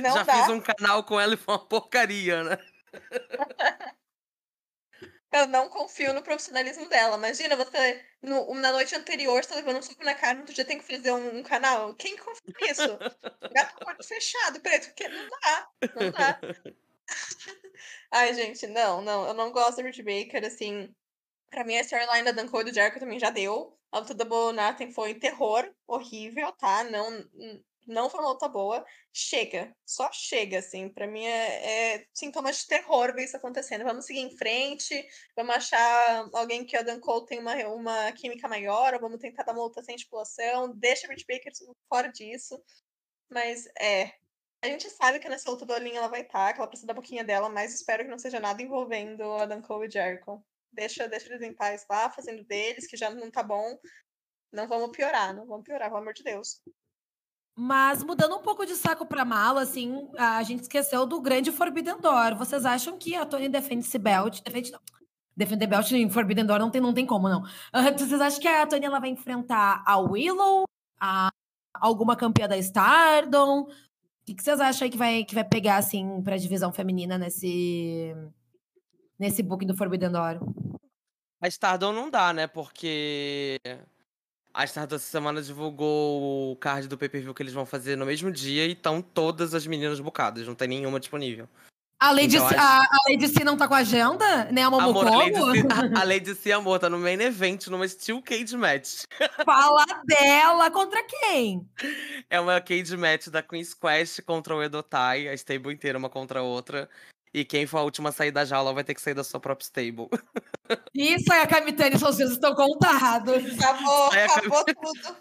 não Já dá. fiz um canal com ela e foi uma porcaria, né? *laughs* Eu não confio no profissionalismo dela. Imagina você, no, na noite anterior, você tá levando um soco na cara, no outro dia tem que fazer um, um canal. Quem confia nisso? *laughs* Gato com olho fechado, preto, porque não dá. Não dá. *laughs* Ai, gente, não, não. Eu não gosto da Rich Baker, assim. Pra mim, a storyline da Danko e do Jericho também já deu. A luta da Bonaten foi terror, horrível, tá? Não, não foi uma luta boa. Chega, só chega, assim. Para mim é, é sintoma de terror ver isso acontecendo. Vamos seguir em frente, vamos achar alguém que o Adam Cole tem uma, uma química maior, ou vamos tentar dar uma luta sem estipulação. Deixa Britt Baker fora disso. Mas é. A gente sabe que nessa luta do Olin ela vai estar, tá, que ela precisa da boquinha dela, mas espero que não seja nada envolvendo Adam Cole e Jericho. Deixa, deixa eles em paz lá, fazendo deles, que já não tá bom. Não vamos piorar, não vamos piorar, pelo amor de Deus. Mas mudando um pouco de saco para mala, assim, a gente esqueceu do grande Forbidden Door. Vocês acham que a Tony defende esse belt? Defende não. Defender belt em Forbidden Door não tem, não tem como, não. *laughs* Vocês acham que a Tony ela vai enfrentar a Willow? A alguma campeã da Stardom? O que, vocês acham aí que vai, que vai pegar, assim, pra divisão feminina nesse, nesse booking do Forbidden Door? A Stardom não dá, né? Porque a Stardust essa semana divulgou o card do pay-per-view que eles vão fazer no mesmo dia e estão todas as meninas bucadas, não tem nenhuma disponível. A Lady, então, C, a, a Lady C não tá com agenda? Nem a Momokomo? Amor, a Lady, C, *laughs* a Lady C, amor, tá no main event, numa Steel Cage Match. Fala dela! Contra quem? É uma cage match da Queen's Quest contra o Edotai, a stable inteira uma contra a outra. E quem for a última a sair da jaula vai ter que sair da sua própria stable. Isso aí, a Kamitani, seus dias estão contados. *laughs* Acabou, Sai acabou Cam... tudo.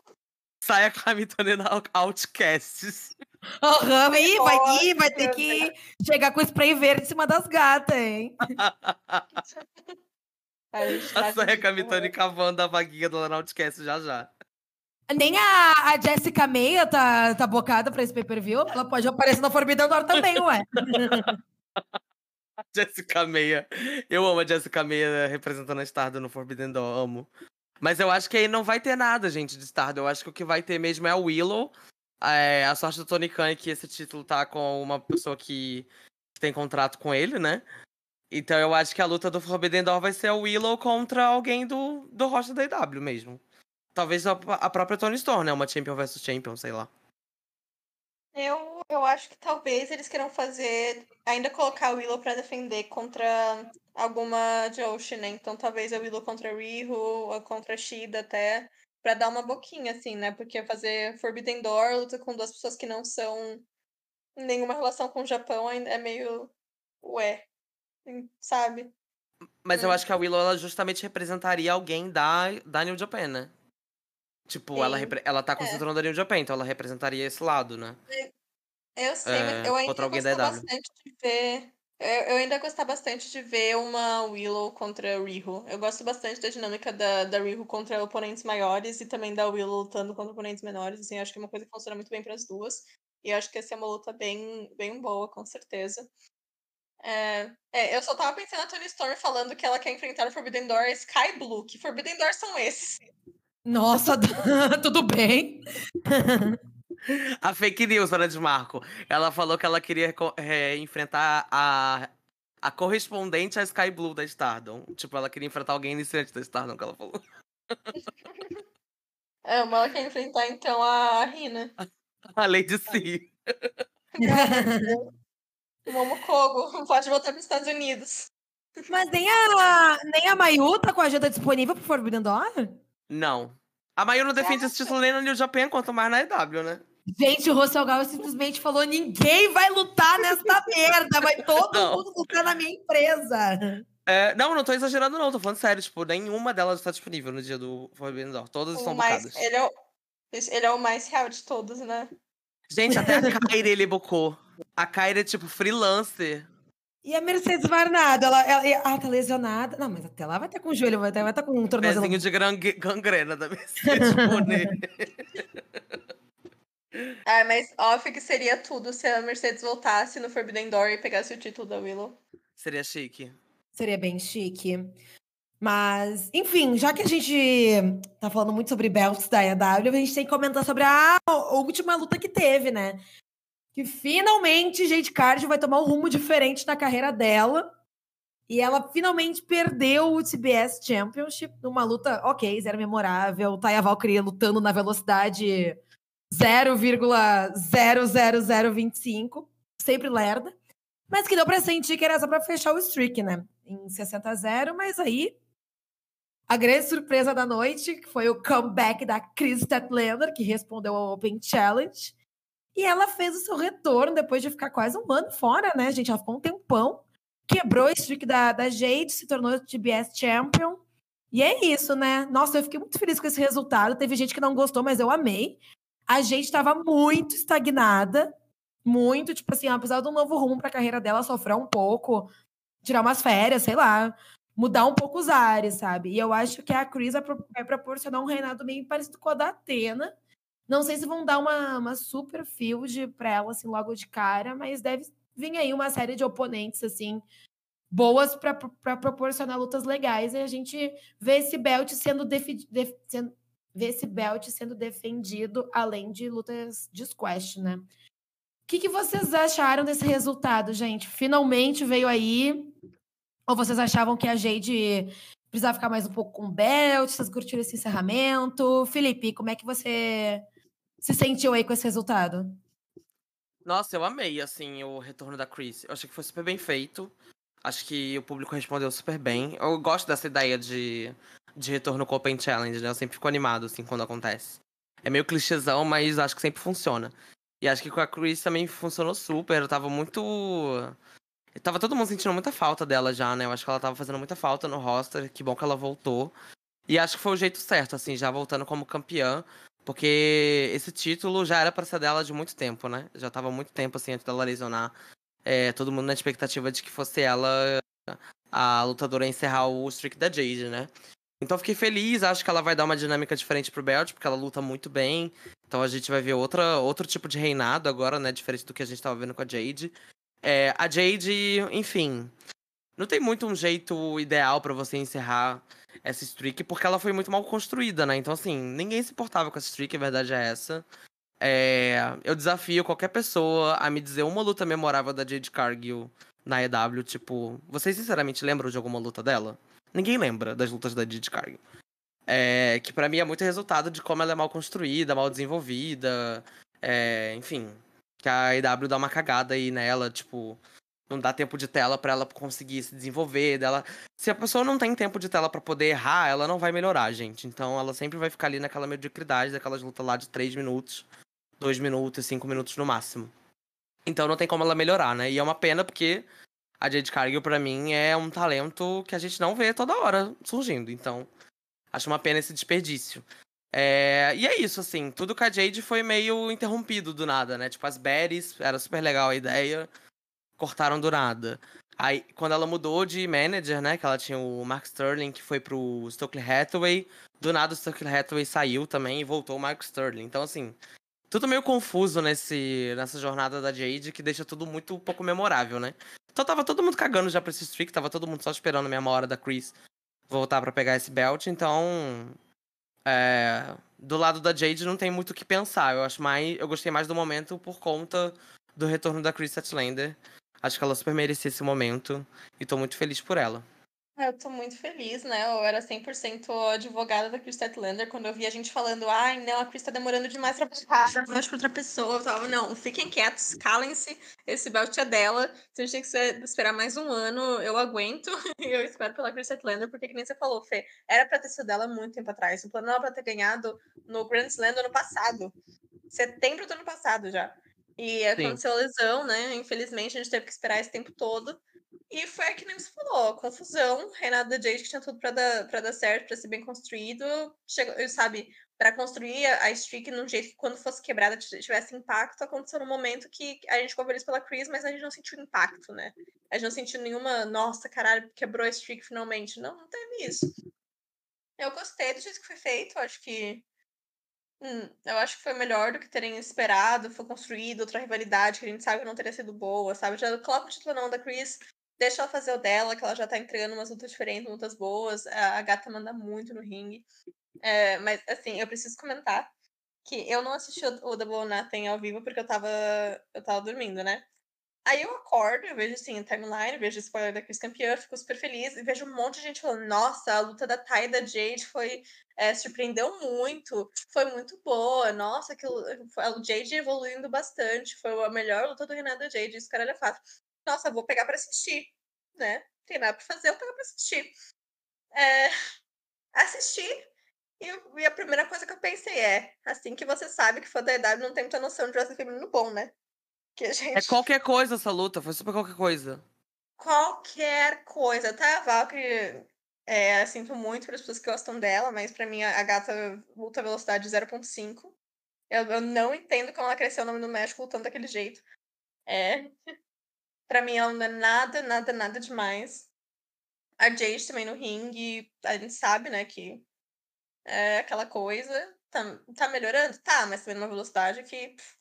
Sai a Kamitani na Outcasts. Aham, uhum, aí, vai ir, vai ter que chegar com spray verde em cima das gatas, hein? *laughs* a Sai a Kamitani cavando a vaguinha do Outcast já já. Nem a, a Jessica Meia tá, tá bocada pra esse pay-per-view. Ela pode aparecer na Forbidden Door também, ué. *laughs* *laughs* Jessica Meia. Eu amo a Jessica Meia representando a Stardom no Forbidden Door, amo. Mas eu acho que aí não vai ter nada, gente, de Stardom. Eu acho que o que vai ter mesmo é a Willow. É, a sorte do Tony Khan é que esse título tá com uma pessoa que tem contrato com ele, né? Então eu acho que a luta do Forbidden Door vai ser a Willow contra alguém do, do roster da IW mesmo. Talvez a, a própria Tony Storm, né? Uma Champion versus Champion, sei lá. Eu, eu acho que talvez eles queiram fazer. Ainda colocar o Willow pra defender contra alguma Joshi, né? Então talvez a Willow contra a Rihu, ou contra a Shida até. Pra dar uma boquinha, assim, né? Porque fazer Forbidden Door, luta com duas pessoas que não são nenhuma relação com o Japão é meio. Ué. Sabe? Mas hum. eu acho que a Willow ela justamente representaria alguém da, da New Japan, né? Tipo, ela, Sim. ela tá com o É. da New Japan, então ela representaria esse lado, né? Eu sei, É, mas eu ainda EW. bastante de ver. Eu, eu ainda gostar bastante de ver uma Willow contra a Riho. Eu gosto bastante da dinâmica da, da Riho contra oponentes maiores e também da Willow lutando contra oponentes menores. Assim, acho que é uma coisa que funciona muito bem para as duas. E acho que essa é uma luta bem, bem boa, com certeza. É, é, eu só tava pensando na Tony Storm falando que ela quer enfrentar o Forbidden Door e Sky Blue. Que Forbidden Door são esses? Nossa, *laughs* tudo bem? *laughs* A fake news, Ana de Marco. Ela falou que ela queria é, enfrentar a, a correspondente à Sky Blue da Stardom. Tipo, ela queria enfrentar alguém iniciante da Stardom, que ela falou. É, uma ela quer enfrentar então a Rina. *laughs* A Lady C. O Momokogo pode voltar para os Estados Unidos. Mas nem a, nem a Mayu tá com a agenda disponível pro Forbidden Door? Não. A Mayu não defende esse título nem no New Japan, quanto mais na EW, né? Gente, o Russell Gal simplesmente falou: ninguém vai lutar nesta *laughs* merda, vai todo Não. mundo lutar na minha empresa. É, não, não tô exagerando, não. Tô falando sério. Tipo, nenhuma delas está disponível no dia do Forbidden Door. Todas estão mais, bucadas. ele, é o, ele é o mais real de todos, né? Gente, até a Kairi ele bucou. A Kairi é, tipo, freelancer. E a Mercedes Varnado, ela, ela, ela tá lesionada. Não, mas até lá vai estar com o joelho, vai estar vai tá com um tornozelo. Pezinho de gangrena da Mercedes. *laughs* Ah, mas off que seria tudo se a Mercedes voltasse no Forbidden Door e pegasse o título da Willow. Seria chique. Seria bem chique. Mas, enfim, já que a gente tá falando muito sobre belts da EW, a gente tem que comentar sobre a última luta que teve, né? Que finalmente Jade Cardio vai tomar um rumo diferente na carreira dela. E ela finalmente perdeu o TBS Championship numa luta, ok, zero memorável. Taya Valkyrie lutando na velocidade 0,00025, sempre lerda. Mas que deu pra sentir que era só pra fechar o streak, né? Em 60 a 0, mas aí a grande surpresa da noite que foi o comeback da Chris Statlander, que respondeu ao Open Challenge. E ela fez o seu retorno depois de ficar quase um ano fora, né, gente? Ela ficou um tempão. Quebrou o streak da, da Jade, se tornou TBS Champion. E é isso, né? Nossa, eu fiquei muito feliz com esse resultado. Teve gente que não gostou, mas eu amei. A Jade estava muito estagnada. Muito, tipo assim, apesar do novo rumo para a carreira dela, sofreu um pouco, tirar umas férias, sei lá, mudar um pouco os ares, sabe? E eu acho que a pro- vai proporcionar um reinado meio parecido com a da Atena. Não sei se vão dar uma, uma super field para ela, assim, logo de cara, mas deve vir aí uma série de oponentes, assim, boas para proporcionar lutas legais e a gente vê esse belt sendo, defi- vê esse belt sendo defendido além de lutas de squash, né? O que, que vocês acharam desse resultado, gente? Finalmente veio aí? Ou vocês achavam que a Jade precisava ficar mais um pouco com o belt? Vocês curtiram esse encerramento? Felipe, como é que você se sentiu aí com esse resultado? Nossa, eu amei, assim, o retorno da Chris. Eu achei que foi super bem feito. Acho que o público respondeu super bem. Eu gosto dessa ideia de, de retorno com Open Challenge, né? Eu sempre fico animado, assim, quando acontece. É meio clichêzão, mas acho que sempre funciona. E acho que com a Chris também funcionou super. Eu tava muito. Eu tava todo mundo sentindo muita falta dela já, né? Eu acho que ela tava fazendo muita falta no roster. Que bom que ela voltou. E acho que foi o jeito certo, assim, já voltando como campeã. Porque esse título já era pra ser dela de muito tempo, né? Já tava muito tempo, assim, antes dela lesionar. É, todo mundo na expectativa de que fosse ela a lutadora a encerrar o streak da Jade, né? Então fiquei feliz, acho que ela vai dar uma dinâmica diferente pro Belt, porque ela luta muito bem. Então a gente vai ver outra, outro tipo de reinado agora, né? Diferente do que a gente tava vendo com a Jade. É, a Jade, enfim, não tem muito um jeito ideal pra você encerrar essa streak, porque ela foi muito mal construída, né? Então, assim, ninguém se importava com essa streak, a verdade é essa. É, eu desafio qualquer pessoa a me dizer uma luta memorável da Jade Cargill na EW, tipo, vocês sinceramente lembram de alguma luta dela? Ninguém lembra das lutas da Jade Cargill. É, que pra mim é muito resultado de como ela é mal construída, mal desenvolvida, é, enfim, que a EW dá uma cagada aí nela, tipo, não dá tempo de tela pra ela conseguir se desenvolver, dela se a pessoa não tem tempo de tela pra poder errar, ela não vai melhorar, gente. Então ela sempre vai ficar ali naquela mediocridade, daquelas lutas lá de 3 minutos, 2 minutos, 5 minutos no máximo. Então não tem como ela melhorar, né? E é uma pena porque a Jade Cargill, pra mim, é um talento que a gente não vê toda hora surgindo. Então, acho uma pena esse desperdício. É, e é isso, assim, tudo com a Jade foi meio interrompido do nada, né? Tipo, as berries, era super legal a ideia, cortaram do nada. Aí, quando ela mudou de manager, né? Que ela tinha o Mark Sterling, que foi pro Stokely Hathaway. Do nada o Stokely Hathaway saiu também e voltou o Mark Sterling. Então, assim, tudo meio confuso nesse, nessa jornada da Jade, que deixa tudo muito pouco memorável, né? Então tava todo mundo cagando já pra esse streak, tava todo mundo só esperando a mesma hora da Chris voltar para pegar esse belt, então. É, do lado da Jade não tem muito o que pensar. Eu acho mais. Eu gostei mais do momento por conta do retorno da Chris Statlander. Acho que ela super merecia esse momento e tô muito feliz por ela. Ah, eu tô muito feliz, né? Eu era 100% advogada da Chris Statlander quando eu vi a gente falando, ai, não, a Chris tá demorando demais pra passar, eu acho pra outra pessoa. Eu tava, não, fiquem quietos, calem-se, esse belt é dela. Se a gente tem que esperar mais um ano, eu aguento. *laughs* E eu espero pela Chris Statlander, porque que nem você falou, Fê, era pra ter sido dela muito tempo atrás. O plano era pra ter ganhado no Grand Slam do ano passado. Setembro do ano passado já. E aconteceu a lesão, né? Infelizmente, a gente teve que esperar esse tempo todo. E foi que nem você falou, confusão. Renato da Jade que tinha tudo para dar, pra dar certo, para ser bem construído. Chegou, sabe, para construir a streak num jeito que quando fosse quebrada tivesse impacto, aconteceu no momento que a gente ficou feliz pela Chris, mas a gente não sentiu impacto, né? A gente não sentiu nenhuma, nossa, caralho, quebrou a streak finalmente. Não, não teve isso. Eu gostei do jeito que foi feito, acho que Hum, eu acho que foi melhor do que terem esperado, foi construído outra rivalidade que a gente sabe que não teria sido boa, sabe? Já coloca o título não da Chris, deixa ela fazer o dela, que ela já tá entregando umas lutas diferentes, lutas boas. A, gata manda muito no ringue. É, mas, assim, eu preciso comentar que eu não assisti o, o Double Nothing ao vivo porque eu tava, eu tava dormindo, né? Aí eu acordo, eu vejo assim, a timeline, vejo spoiler da Chris campeã, fico super feliz e vejo um monte de gente falando: nossa, a luta da Ty e da Jade foi. É, surpreendeu muito, foi muito boa, nossa, que a Jade evoluindo bastante, foi a melhor luta do Renato da Jade, isso cara é fácil. Nossa, vou pegar pra assistir, né? Tem nada pra fazer, eu pego pra assistir. É, assisti, e, e, a primeira coisa que eu pensei é: assim que você sabe que fã da EW não tem muita noção de wrestling feminino bom, né? Que é gente... É qualquer coisa essa luta, foi super qualquer coisa. Qualquer coisa, tá? A Valkyrie, é, sinto muito para as pessoas que gostam dela, mas para mim a gata luta velocidade 0.5. Eu, eu não entendo como ela cresceu no nome do México lutando daquele jeito. É. *laughs* pra mim ela não é nada, nada, nada demais. A Jade também no ringue, a gente sabe, né, que é aquela coisa. Tá, tá melhorando? Tá, mas também numa velocidade que pff,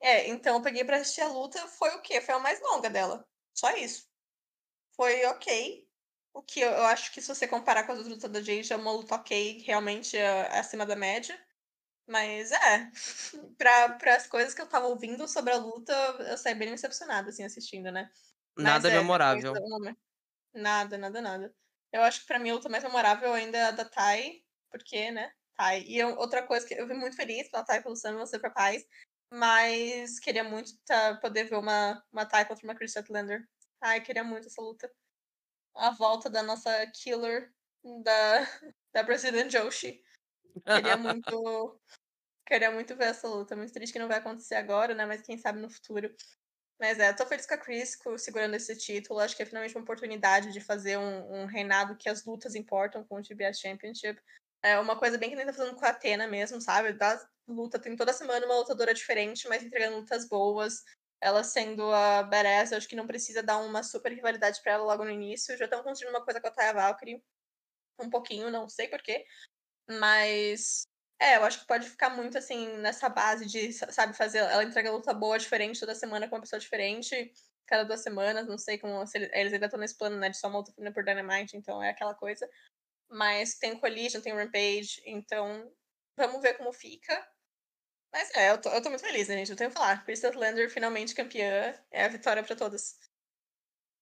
é, então eu peguei pra assistir a luta, foi o quê? Foi a mais longa dela. Só isso. Foi ok. O que eu, eu acho que se você comparar com as outras lutas da Jade, é uma luta ok, realmente é, acima da média. Mas é, *laughs* para as coisas que eu tava ouvindo sobre a luta, eu saí bem decepcionada, assim, assistindo, né? Nada é, memorável. Nada, nada, nada. Eu acho que pra mim a luta mais memorável ainda é a da Tai, porque, né? Tai. E eu, outra coisa que eu fui muito feliz pela Tai pelo Você pra Paz, mas queria muito tá, poder ver uma, uma Ty contra uma Chris Statlander. Ai, queria muito essa luta. A volta da nossa killer da, *laughs* da President Joshi. Queria muito. queria muito ver essa luta. Muito triste que não vai acontecer agora, né? Mas quem sabe no futuro. Mas é, tô feliz com a Chris segurando esse título. Acho que é finalmente uma oportunidade de fazer um, um reinado que as lutas importam com o TBS Championship. É uma coisa bem que nem tá fazendo com a Atena mesmo, sabe? Da luta, tem toda semana uma lutadora diferente, mas entregando lutas boas. Ela sendo a eu acho que não precisa dar uma super rivalidade para ela logo no início. Já estão construindo uma coisa com a Taya Valkyrie. Um pouquinho, não sei porquê. Mas é, eu acho que pode ficar muito assim nessa base de, sabe, fazer. Ela entrega luta boa, diferente toda semana com uma pessoa diferente, cada duas semanas. Não sei como. Eles ainda estão nesse plano, né, de só uma luta por Dynamite, então é aquela coisa. Mas tem Collision, tem Rampage, então vamos ver como fica. Mas é, eu tô, eu tô muito feliz, né, gente? Eu tenho que falar. Crystal Lander finalmente campeã. É a vitória para todos.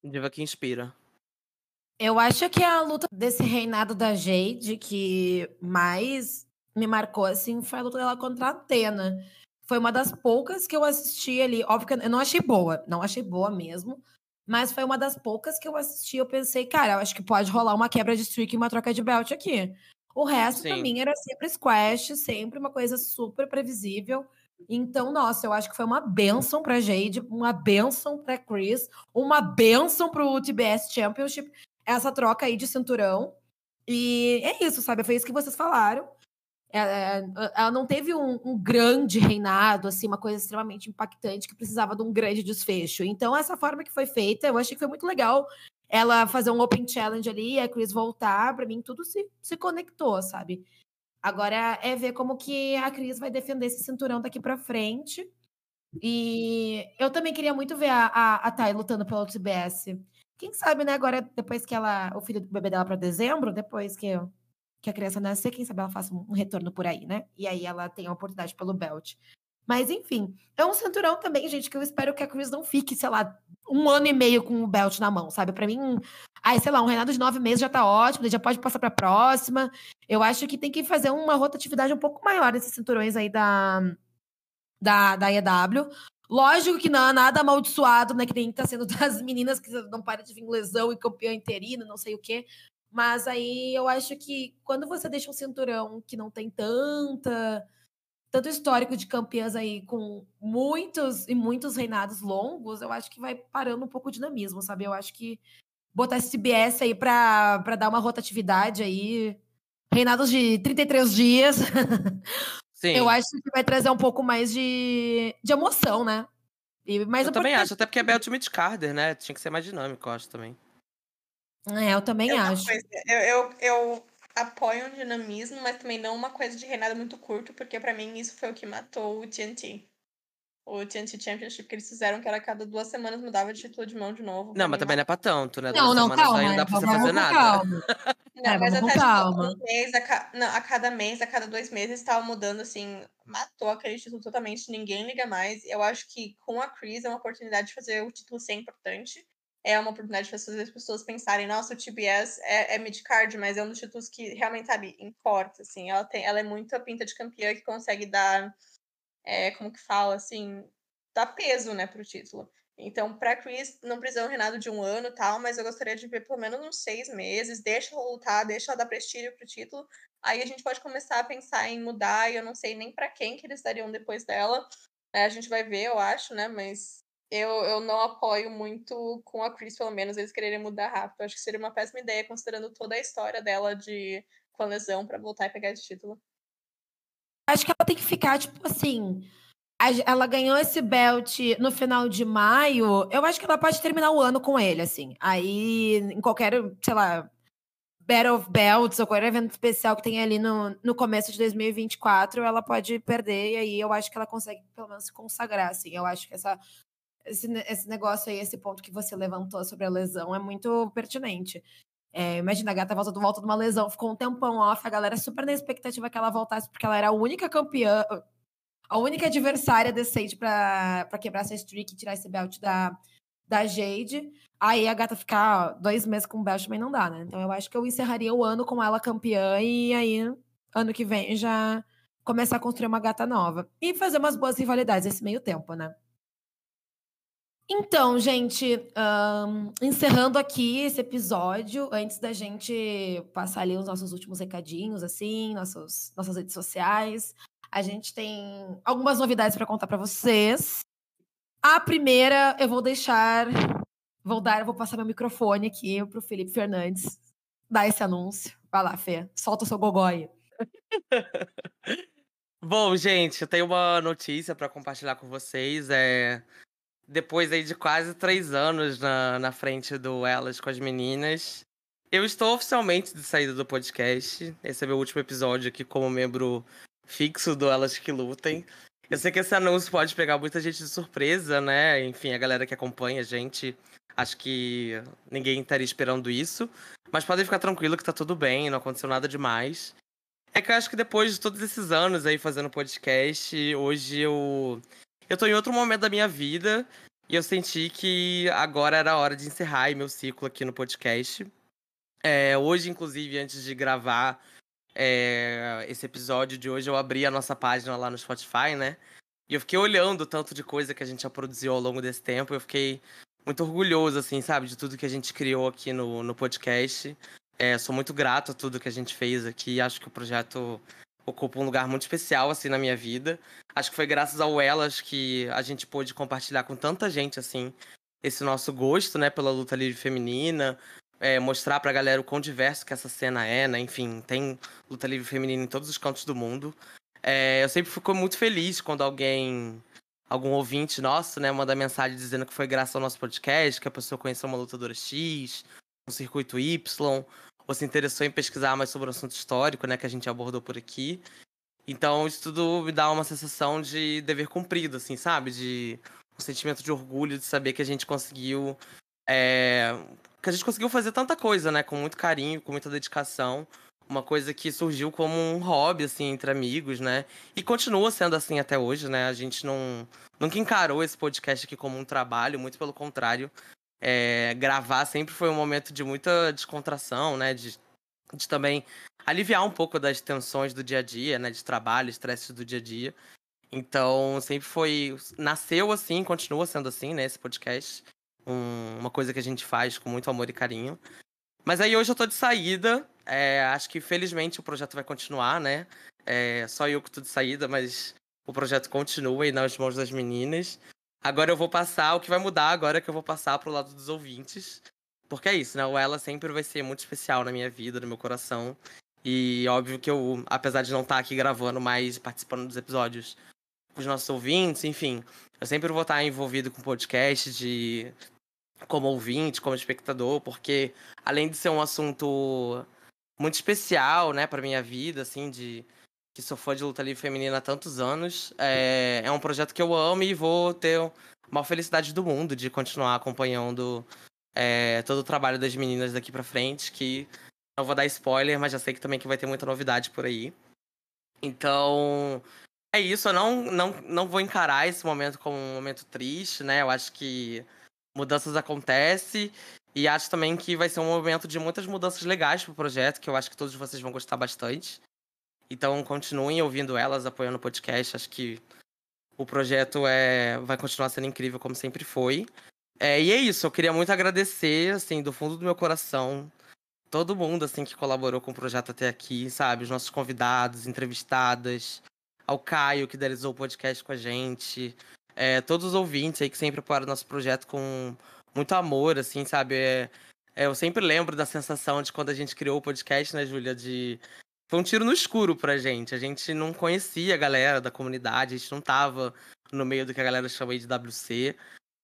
Diva que inspira. Eu acho que a luta desse reinado da Jade que mais me marcou, assim, foi a luta dela contra a Atena. Foi uma das poucas que eu assisti ali. Óbvio que eu não achei boa, não achei boa mesmo. Mas foi uma das poucas que eu assisti. Eu pensei, cara, eu acho que pode rolar uma quebra de streak e uma troca de belt aqui. O resto, Sim. pra mim, era sempre squash, sempre uma coisa super previsível. Então, nossa, eu acho que foi uma benção pra Jade, uma benção pra Chris, uma benção pro TBS Championship, essa troca aí de cinturão. E é isso, sabe? Foi isso que vocês falaram. Ela, é, ela não teve um, um, grande reinado, assim, uma coisa extremamente impactante que precisava de um grande desfecho. Então, essa forma que foi feita, eu achei que foi muito legal ela fazer um Open Challenge ali, a Chris voltar, para mim tudo se, se conectou, sabe? Agora é ver como que a Cris vai defender esse cinturão daqui para frente. E eu também queria muito ver a, a, a Thay lutando pelo TBS. Quem sabe, né, agora, depois que ela. O filho do bebê dela para dezembro, depois que que a criança nascer, quem sabe ela faça um retorno por aí, né? E aí ela tem a oportunidade pelo belt. Mas, enfim, é um cinturão também, gente, que eu espero que a Chris não fique, sei lá, um ano e meio com o belt na mão, sabe? Para mim, aí, sei lá, um reinado de nove meses já tá ótimo, já pode passar pra próxima. Eu acho que tem que fazer uma rotatividade um pouco maior nesses cinturões aí da, da, da EW. Lógico que não, nada amaldiçoado, né? Que nem tá sendo *laughs* das meninas que não para de vir lesão e campeão interino, não sei o quê. Mas aí eu acho que quando você deixa um cinturão que não tem tanta tanto histórico de campeãs aí com muitos e muitos reinados longos, eu acho que vai parando um pouco o dinamismo, sabe? Eu acho que botar esse CBS aí para dar uma rotatividade aí, reinados de 33 dias. *laughs* Sim. eu acho que vai trazer um pouco mais de, de emoção, né? E mais eu também acho, até porque é Belt Ultimate Carter, né? Tinha que ser mais dinâmico, eu acho também. É, eu também eu acho. eu, eu, eu apoio um dinamismo, mas também não uma coisa de reinado muito curto, porque para mim isso foi o que matou o TNT. O TNT Championship que eles fizeram, que era cada duas semanas mudava de título de mão de novo. Não, mas também não é pra tanto, né? Não, duas não, calma. Aí não dá pra você fazer nada. Calma. *laughs* Não, é, mas até calma. Tipo, um mês, a, ca... não, a cada mês, a cada dois meses, estava mudando, assim, matou aquele título totalmente, ninguém liga mais. Eu acho que com a Chris é uma oportunidade de fazer o título ser importante é uma oportunidade de fazer as pessoas pensarem, nossa, o TBS é, é mid-card, mas é um dos títulos que realmente, sabe, importa, assim. Ela, tem, ela é muito a pinta de campeã que consegue dar, é, como que fala, assim, dar peso, né, pro título. Então, pra Chris, não precisa um reinado de um ano tal, mas eu gostaria de ver pelo menos uns seis meses, deixa ela lutar, deixa ela dar prestígio pro título. Aí a gente pode começar a pensar em mudar, e eu não sei nem para quem que eles dariam depois dela. É, a gente vai ver, eu acho, né? Mas eu, eu não apoio muito com a Chris, pelo menos, eles quererem mudar rápido. acho que seria uma péssima ideia, considerando toda a história dela de com a lesão para voltar e pegar esse título. Acho que ela tem que ficar, tipo assim. Ela ganhou esse belt no final de maio. Eu acho que ela pode terminar o ano com ele, assim. Aí, em qualquer, sei lá, Battle of Belts ou qualquer evento especial que tem ali no, no começo de 2024, ela pode perder. E aí eu acho que ela consegue, pelo menos, se consagrar, assim. Eu acho que essa esse, esse negócio aí, esse ponto que você levantou sobre a lesão é muito pertinente. É, imagina, a gata volta do volta de uma lesão, ficou um tempão off, a galera super na expectativa que ela voltasse, porque ela era a única campeã, a única adversária decente para quebrar essa streak e tirar esse belt da, da Jade. Aí a gata ficar dois meses com o belt também não dá, né? Então eu acho que eu encerraria o ano com ela campeã e aí ano que vem já começar a construir uma gata nova. E fazer umas boas rivalidades esse meio tempo, né? Então, gente, um, encerrando aqui esse episódio, antes da gente passar ali os nossos últimos recadinhos, assim, nossos, nossas redes sociais, a gente tem algumas novidades para contar para vocês. A primeira, eu vou deixar, vou dar, vou passar meu microfone aqui para o Felipe Fernandes dar esse anúncio. Vai lá, Fê, solta o seu gogói. *laughs* Bom, gente, eu tenho uma notícia para compartilhar com vocês. É depois aí de quase três anos na, na frente do Elas com as Meninas, eu estou oficialmente de saída do podcast. Esse é meu último episódio aqui como membro fixo do Elas que Lutem. Eu sei que esse anúncio pode pegar muita gente de surpresa, né? Enfim, a galera que acompanha a gente, acho que ninguém estaria esperando isso. Mas podem ficar tranquilo que tá tudo bem, não aconteceu nada demais. É que eu acho que depois de todos esses anos aí fazendo podcast, hoje eu eu tô em outro momento da minha vida e eu senti que agora era a hora de encerrar meu ciclo aqui no podcast. É, hoje, inclusive, antes de gravar é, esse episódio de hoje, eu abri a nossa página lá no Spotify, né? E eu fiquei olhando o tanto de coisa que a gente já produziu ao longo desse tempo. Eu fiquei muito orgulhoso, assim, sabe, de tudo que a gente criou aqui no, no podcast. É, sou muito grato a tudo que a gente fez aqui. Acho que o projeto ocupa um lugar muito especial, assim, na minha vida. Acho que foi graças ao Elas que a gente pôde compartilhar com tanta gente, assim, esse nosso gosto, né, pela luta livre feminina, é, mostrar pra galera o quão diverso que essa cena é, né? Enfim, tem luta livre feminina em todos os cantos do mundo. É, eu sempre fico muito feliz quando alguém, algum ouvinte nosso, né, manda mensagem dizendo que foi graças ao nosso podcast, que a pessoa conheceu uma lutadora X, um circuito Y, ou se interessou em pesquisar mais sobre o assunto histórico, né, que a gente abordou por aqui. Então, isso tudo me dá uma sensação de dever cumprido, assim, sabe? De um sentimento de orgulho de saber que a gente conseguiu é, que a gente conseguiu fazer tanta coisa, né? Com muito carinho, com muita dedicação. Uma coisa que surgiu como um hobby, assim, entre amigos, né? E continua sendo assim até hoje, né? A gente não nunca encarou esse podcast aqui como um trabalho, muito pelo contrário. É, gravar sempre foi um momento de muita descontração, né? De, de também aliviar um pouco das tensões do dia a dia, né? De trabalho, estresses do dia a dia. Então, sempre foi. Nasceu assim, continua sendo assim, né? Esse podcast um, uma coisa que a gente faz com muito amor e carinho. Mas aí hoje eu tô de saída. É, acho que felizmente o projeto vai continuar, né? É, só eu que tô de saída, mas o projeto continua aí nas mãos das meninas. Agora eu vou passar, o que vai mudar agora é que eu vou passar pro lado dos ouvintes. Porque é isso, né? O Ela sempre vai ser muito especial na minha vida, no meu coração. E óbvio que eu, apesar de não estar tá aqui gravando, mas participando dos episódios com os nossos ouvintes, enfim, eu sempre vou estar envolvido com podcast de como ouvinte, como espectador, porque além de ser um assunto muito especial, né, para minha vida, assim, de que sou fã de luta livre feminina há tantos anos, é, é um projeto que eu amo e vou ter a maior felicidade do mundo de continuar acompanhando é, todo o trabalho das meninas daqui para frente, que não vou dar spoiler, mas já sei que também que vai ter muita novidade por aí. Então, é isso, eu não, não, não vou encarar esse momento como um momento triste, né? Eu acho que mudanças acontecem. E acho também que vai ser um momento de muitas mudanças legais pro projeto, que eu acho que todos vocês vão gostar bastante. Então continuem ouvindo elas, apoiando o podcast. Acho que o projeto é vai continuar sendo incrível como sempre foi. É, e é isso, eu queria muito agradecer, assim, do fundo do meu coração, todo mundo, assim, que colaborou com o projeto até aqui, sabe? Os nossos convidados, entrevistadas, ao Caio, que idealizou o podcast com a gente, é, todos os ouvintes aí que sempre apoiaram nosso projeto com muito amor, assim, sabe? É, é, eu sempre lembro da sensação de quando a gente criou o podcast, né, Júlia? De. Foi um tiro no escuro pra gente. A gente não conhecia a galera da comunidade, a gente não tava no meio do que a galera chama de WC.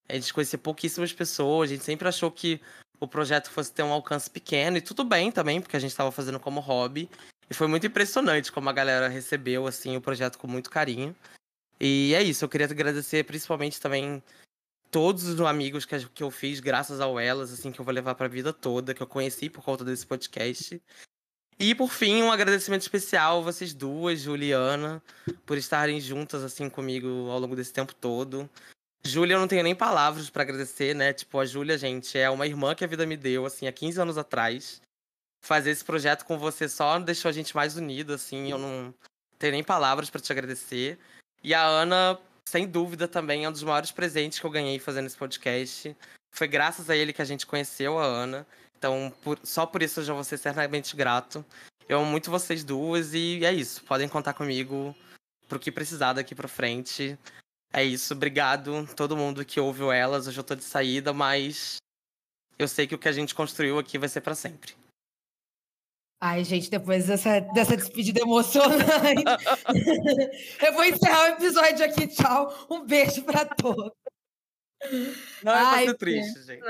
A gente conhecia pouquíssimas pessoas, a gente sempre achou que o projeto fosse ter um alcance pequeno, e tudo bem também, porque a gente estava fazendo como hobby. E foi muito impressionante como a galera recebeu assim o projeto com muito carinho. E é isso, eu queria agradecer principalmente também todos os amigos que, eu fiz graças ao Elas, assim, que eu vou levar pra vida toda, que eu conheci por conta desse podcast. E por fim, um agradecimento especial a vocês duas, Juliana, por estarem juntas assim comigo ao longo desse tempo todo. Júlia, eu não tenho nem palavras para agradecer, né? Tipo, a Júlia, gente, é uma irmã que a vida me deu, assim, há 15 anos atrás. Fazer esse projeto com você só deixou a gente mais unido, assim, eu não tenho nem palavras para te agradecer. E a Ana, sem dúvida, também é um dos maiores presentes que eu ganhei fazendo esse podcast. Foi graças a ele que a gente conheceu a Ana. Então, por, só por isso eu já vou ser certamente grato. Eu amo muito vocês duas e é isso. Podem contar comigo pro que precisar daqui pra frente. É isso. Obrigado todo mundo que ouviu elas. Hoje eu tô de saída, mas eu sei que o que a gente construiu aqui vai ser para sempre. Ai, gente, depois dessa, dessa despedida emocionante, *laughs* eu vou encerrar o episódio aqui. Tchau. Um beijo para todos. Não é ser triste, gente.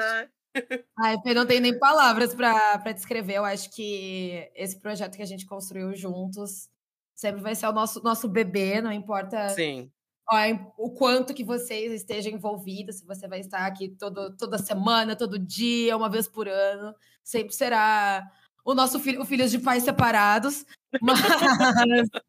Ai, eu não tenho nem palavras para descrever. Eu acho que esse projeto que a gente construiu juntos sempre vai ser o nosso, nosso bebê, não importa Sim. Ó, o quanto que vocês estejam envolvidos, se você vai estar aqui todo, toda semana, todo dia, uma vez por ano, sempre será o nosso filho, o Filhos de Pais Separados. Mas *laughs*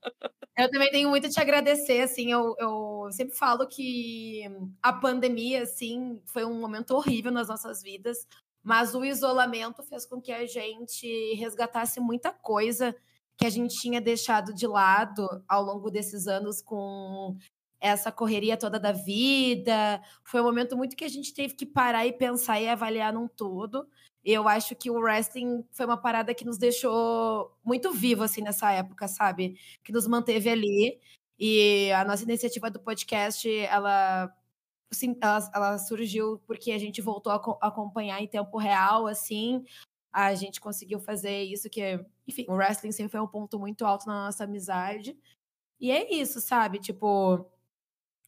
eu também tenho muito a te agradecer, assim, eu, eu sempre falo que a pandemia, assim, foi um momento horrível nas nossas vidas, mas o isolamento fez com que a gente resgatasse muita coisa que a gente tinha deixado de lado ao longo desses anos com essa correria toda da vida. Foi um momento muito que a gente teve que parar e pensar e avaliar num todo. Eu acho que o wrestling foi uma parada que nos deixou muito vivo, assim, nessa época, sabe? Que nos manteve ali. E a nossa iniciativa do podcast, ela, sim, ela, ela surgiu porque a gente voltou a, a acompanhar em tempo real, assim, a gente conseguiu fazer isso que, enfim, o wrestling sempre foi um ponto muito alto na nossa amizade. E é isso, sabe? Tipo,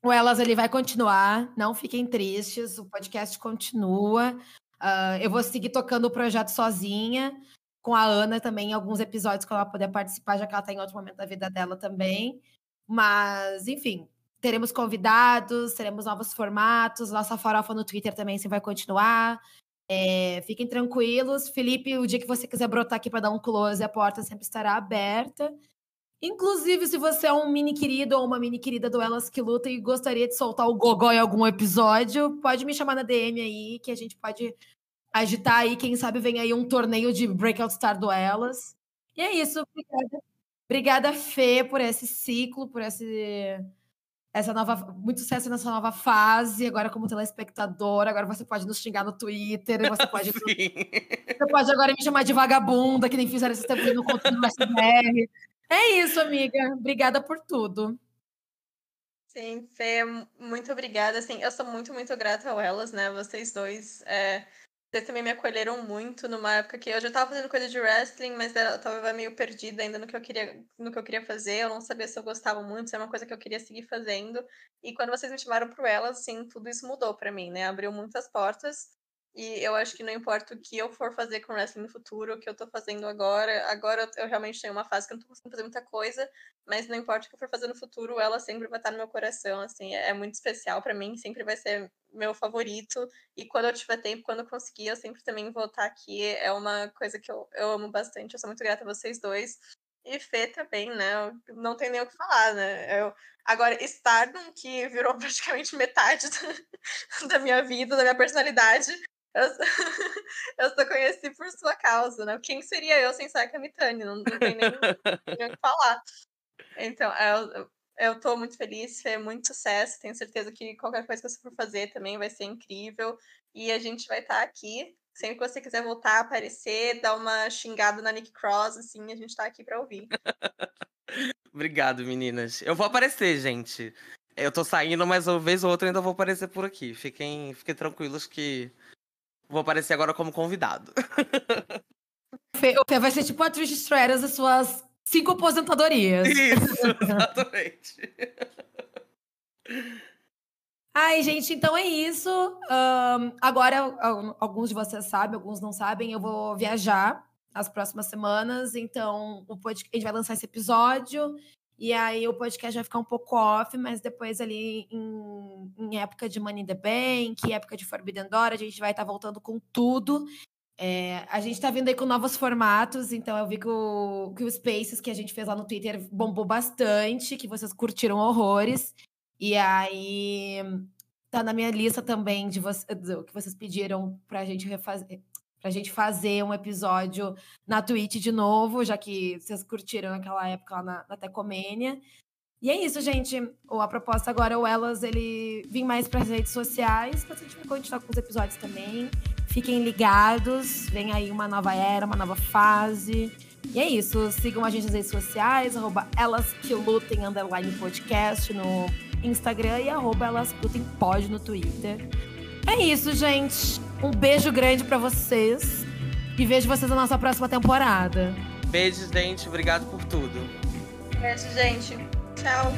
o Elas ele vai continuar, não fiquem tristes, o podcast continua. Uh, eu vou seguir tocando o projeto sozinha, com a Ana também, em alguns episódios, quando ela puder participar, já que ela está em outro momento da vida dela também. Mas, enfim, teremos convidados, teremos novos formatos, nossa farofa no Twitter também se vai continuar. É, fiquem tranquilos. Felipe, o dia que você quiser brotar aqui para dar um close, a porta sempre estará aberta. Inclusive, se você é um mini querido ou uma mini querida do Elas que Luta e gostaria de soltar o gogó em algum episódio, pode me chamar na DM aí, que a gente pode agitar aí. Quem sabe vem aí um torneio de Breakout Star do Elas. E é isso. Obrigada, obrigada Fê, por esse ciclo, por esse essa nova, muito sucesso nessa nova fase, agora como telespectador, agora você pode nos xingar no Twitter, você *laughs* pode, você pode agora me chamar de vagabunda, que nem fizeram esse tempo no conto do SBR. É isso, amiga. Obrigada por tudo. Sim, Fê, muito obrigada. Assim, eu sou muito, muito grata a elas, né? Vocês dois. É, vocês também me acolheram muito numa época que eu já estava fazendo coisa de wrestling, mas eu tava meio perdida ainda no que eu queria, no que eu queria fazer. Eu não sabia se eu gostava muito, se é uma coisa que eu queria seguir fazendo. E quando vocês me chamaram pro elas, assim, tudo isso mudou para mim, né? Abriu muitas portas. E eu acho que não importa o que eu for fazer com wrestling no futuro, o que eu tô fazendo agora. Agora eu realmente tenho uma fase que eu não tô conseguindo fazer muita coisa, mas não importa o que eu for fazer no futuro, ela sempre vai estar no meu coração, assim, é, é muito especial para mim, sempre vai ser meu favorito. E quando eu tiver tempo, quando eu conseguir, eu sempre também vou estar aqui. É uma coisa que eu, eu amo bastante, eu sou muito grata a vocês dois. E Fê também, né? Não tem nem o que falar, né? Eu, agora, Stardom, que virou *laughs* praticamente metade da, da minha vida, da minha personalidade, eu, *laughs* eu só conheci por sua causa, né? Quem seria eu sem Saika Mitani? Não, não tem nem, nem o que falar. Então, eu, eu tô muito feliz, é muito sucesso. Tenho certeza que qualquer coisa que você for fazer também vai ser incrível. E a gente vai estar tá aqui. Sempre que você quiser voltar, aparecer, dar uma xingada na Nick Cross, assim, a gente tá aqui para ouvir. *laughs* Obrigado, meninas. Eu vou aparecer, gente. Eu tô saindo, mas uma vez ou outra ainda vou aparecer por aqui. Fiquem, fiquem tranquilos que Vou aparecer agora como convidado. *laughs* Vai ser tipo a Trish Stratus das suas cinco aposentadorias. Isso, *laughs* exatamente. Ai, gente, então é isso. Um, agora, alguns de vocês sabem, alguns não sabem, eu vou viajar as próximas semanas, então o podcast, a gente vai lançar esse episódio e aí o podcast vai ficar um pouco off, mas depois ali em, em época de Money in the Bank, época de Forbidden Door, a gente vai estar tá voltando com tudo. É, a gente está vindo aí com novos formatos, então eu vi que o, que o Spaces que a gente fez lá no Twitter bombou bastante, que vocês curtiram horrores. E aí tá na minha lista também de você, que vocês pediram para a gente refazer, pra gente fazer um episódio na Twitch de novo, já que vocês curtiram aquela época lá na, na Tecomênia. E é isso, gente. A proposta agora é o Elas ele vir mais para as redes sociais, mas a gente continuar com os episódios também. Fiquem ligados, vem aí uma nova era, uma nova fase. E é isso, sigam a gente nas redes sociais, arroba elas que lutem, underline podcast no Instagram e arroba elas que lutem pod no Twitter. É isso, gente. Um beijo grande para vocês. E vejo vocês na nossa próxima temporada. Beijo, gente. Obrigado por tudo. Beijo, gente. Tchau.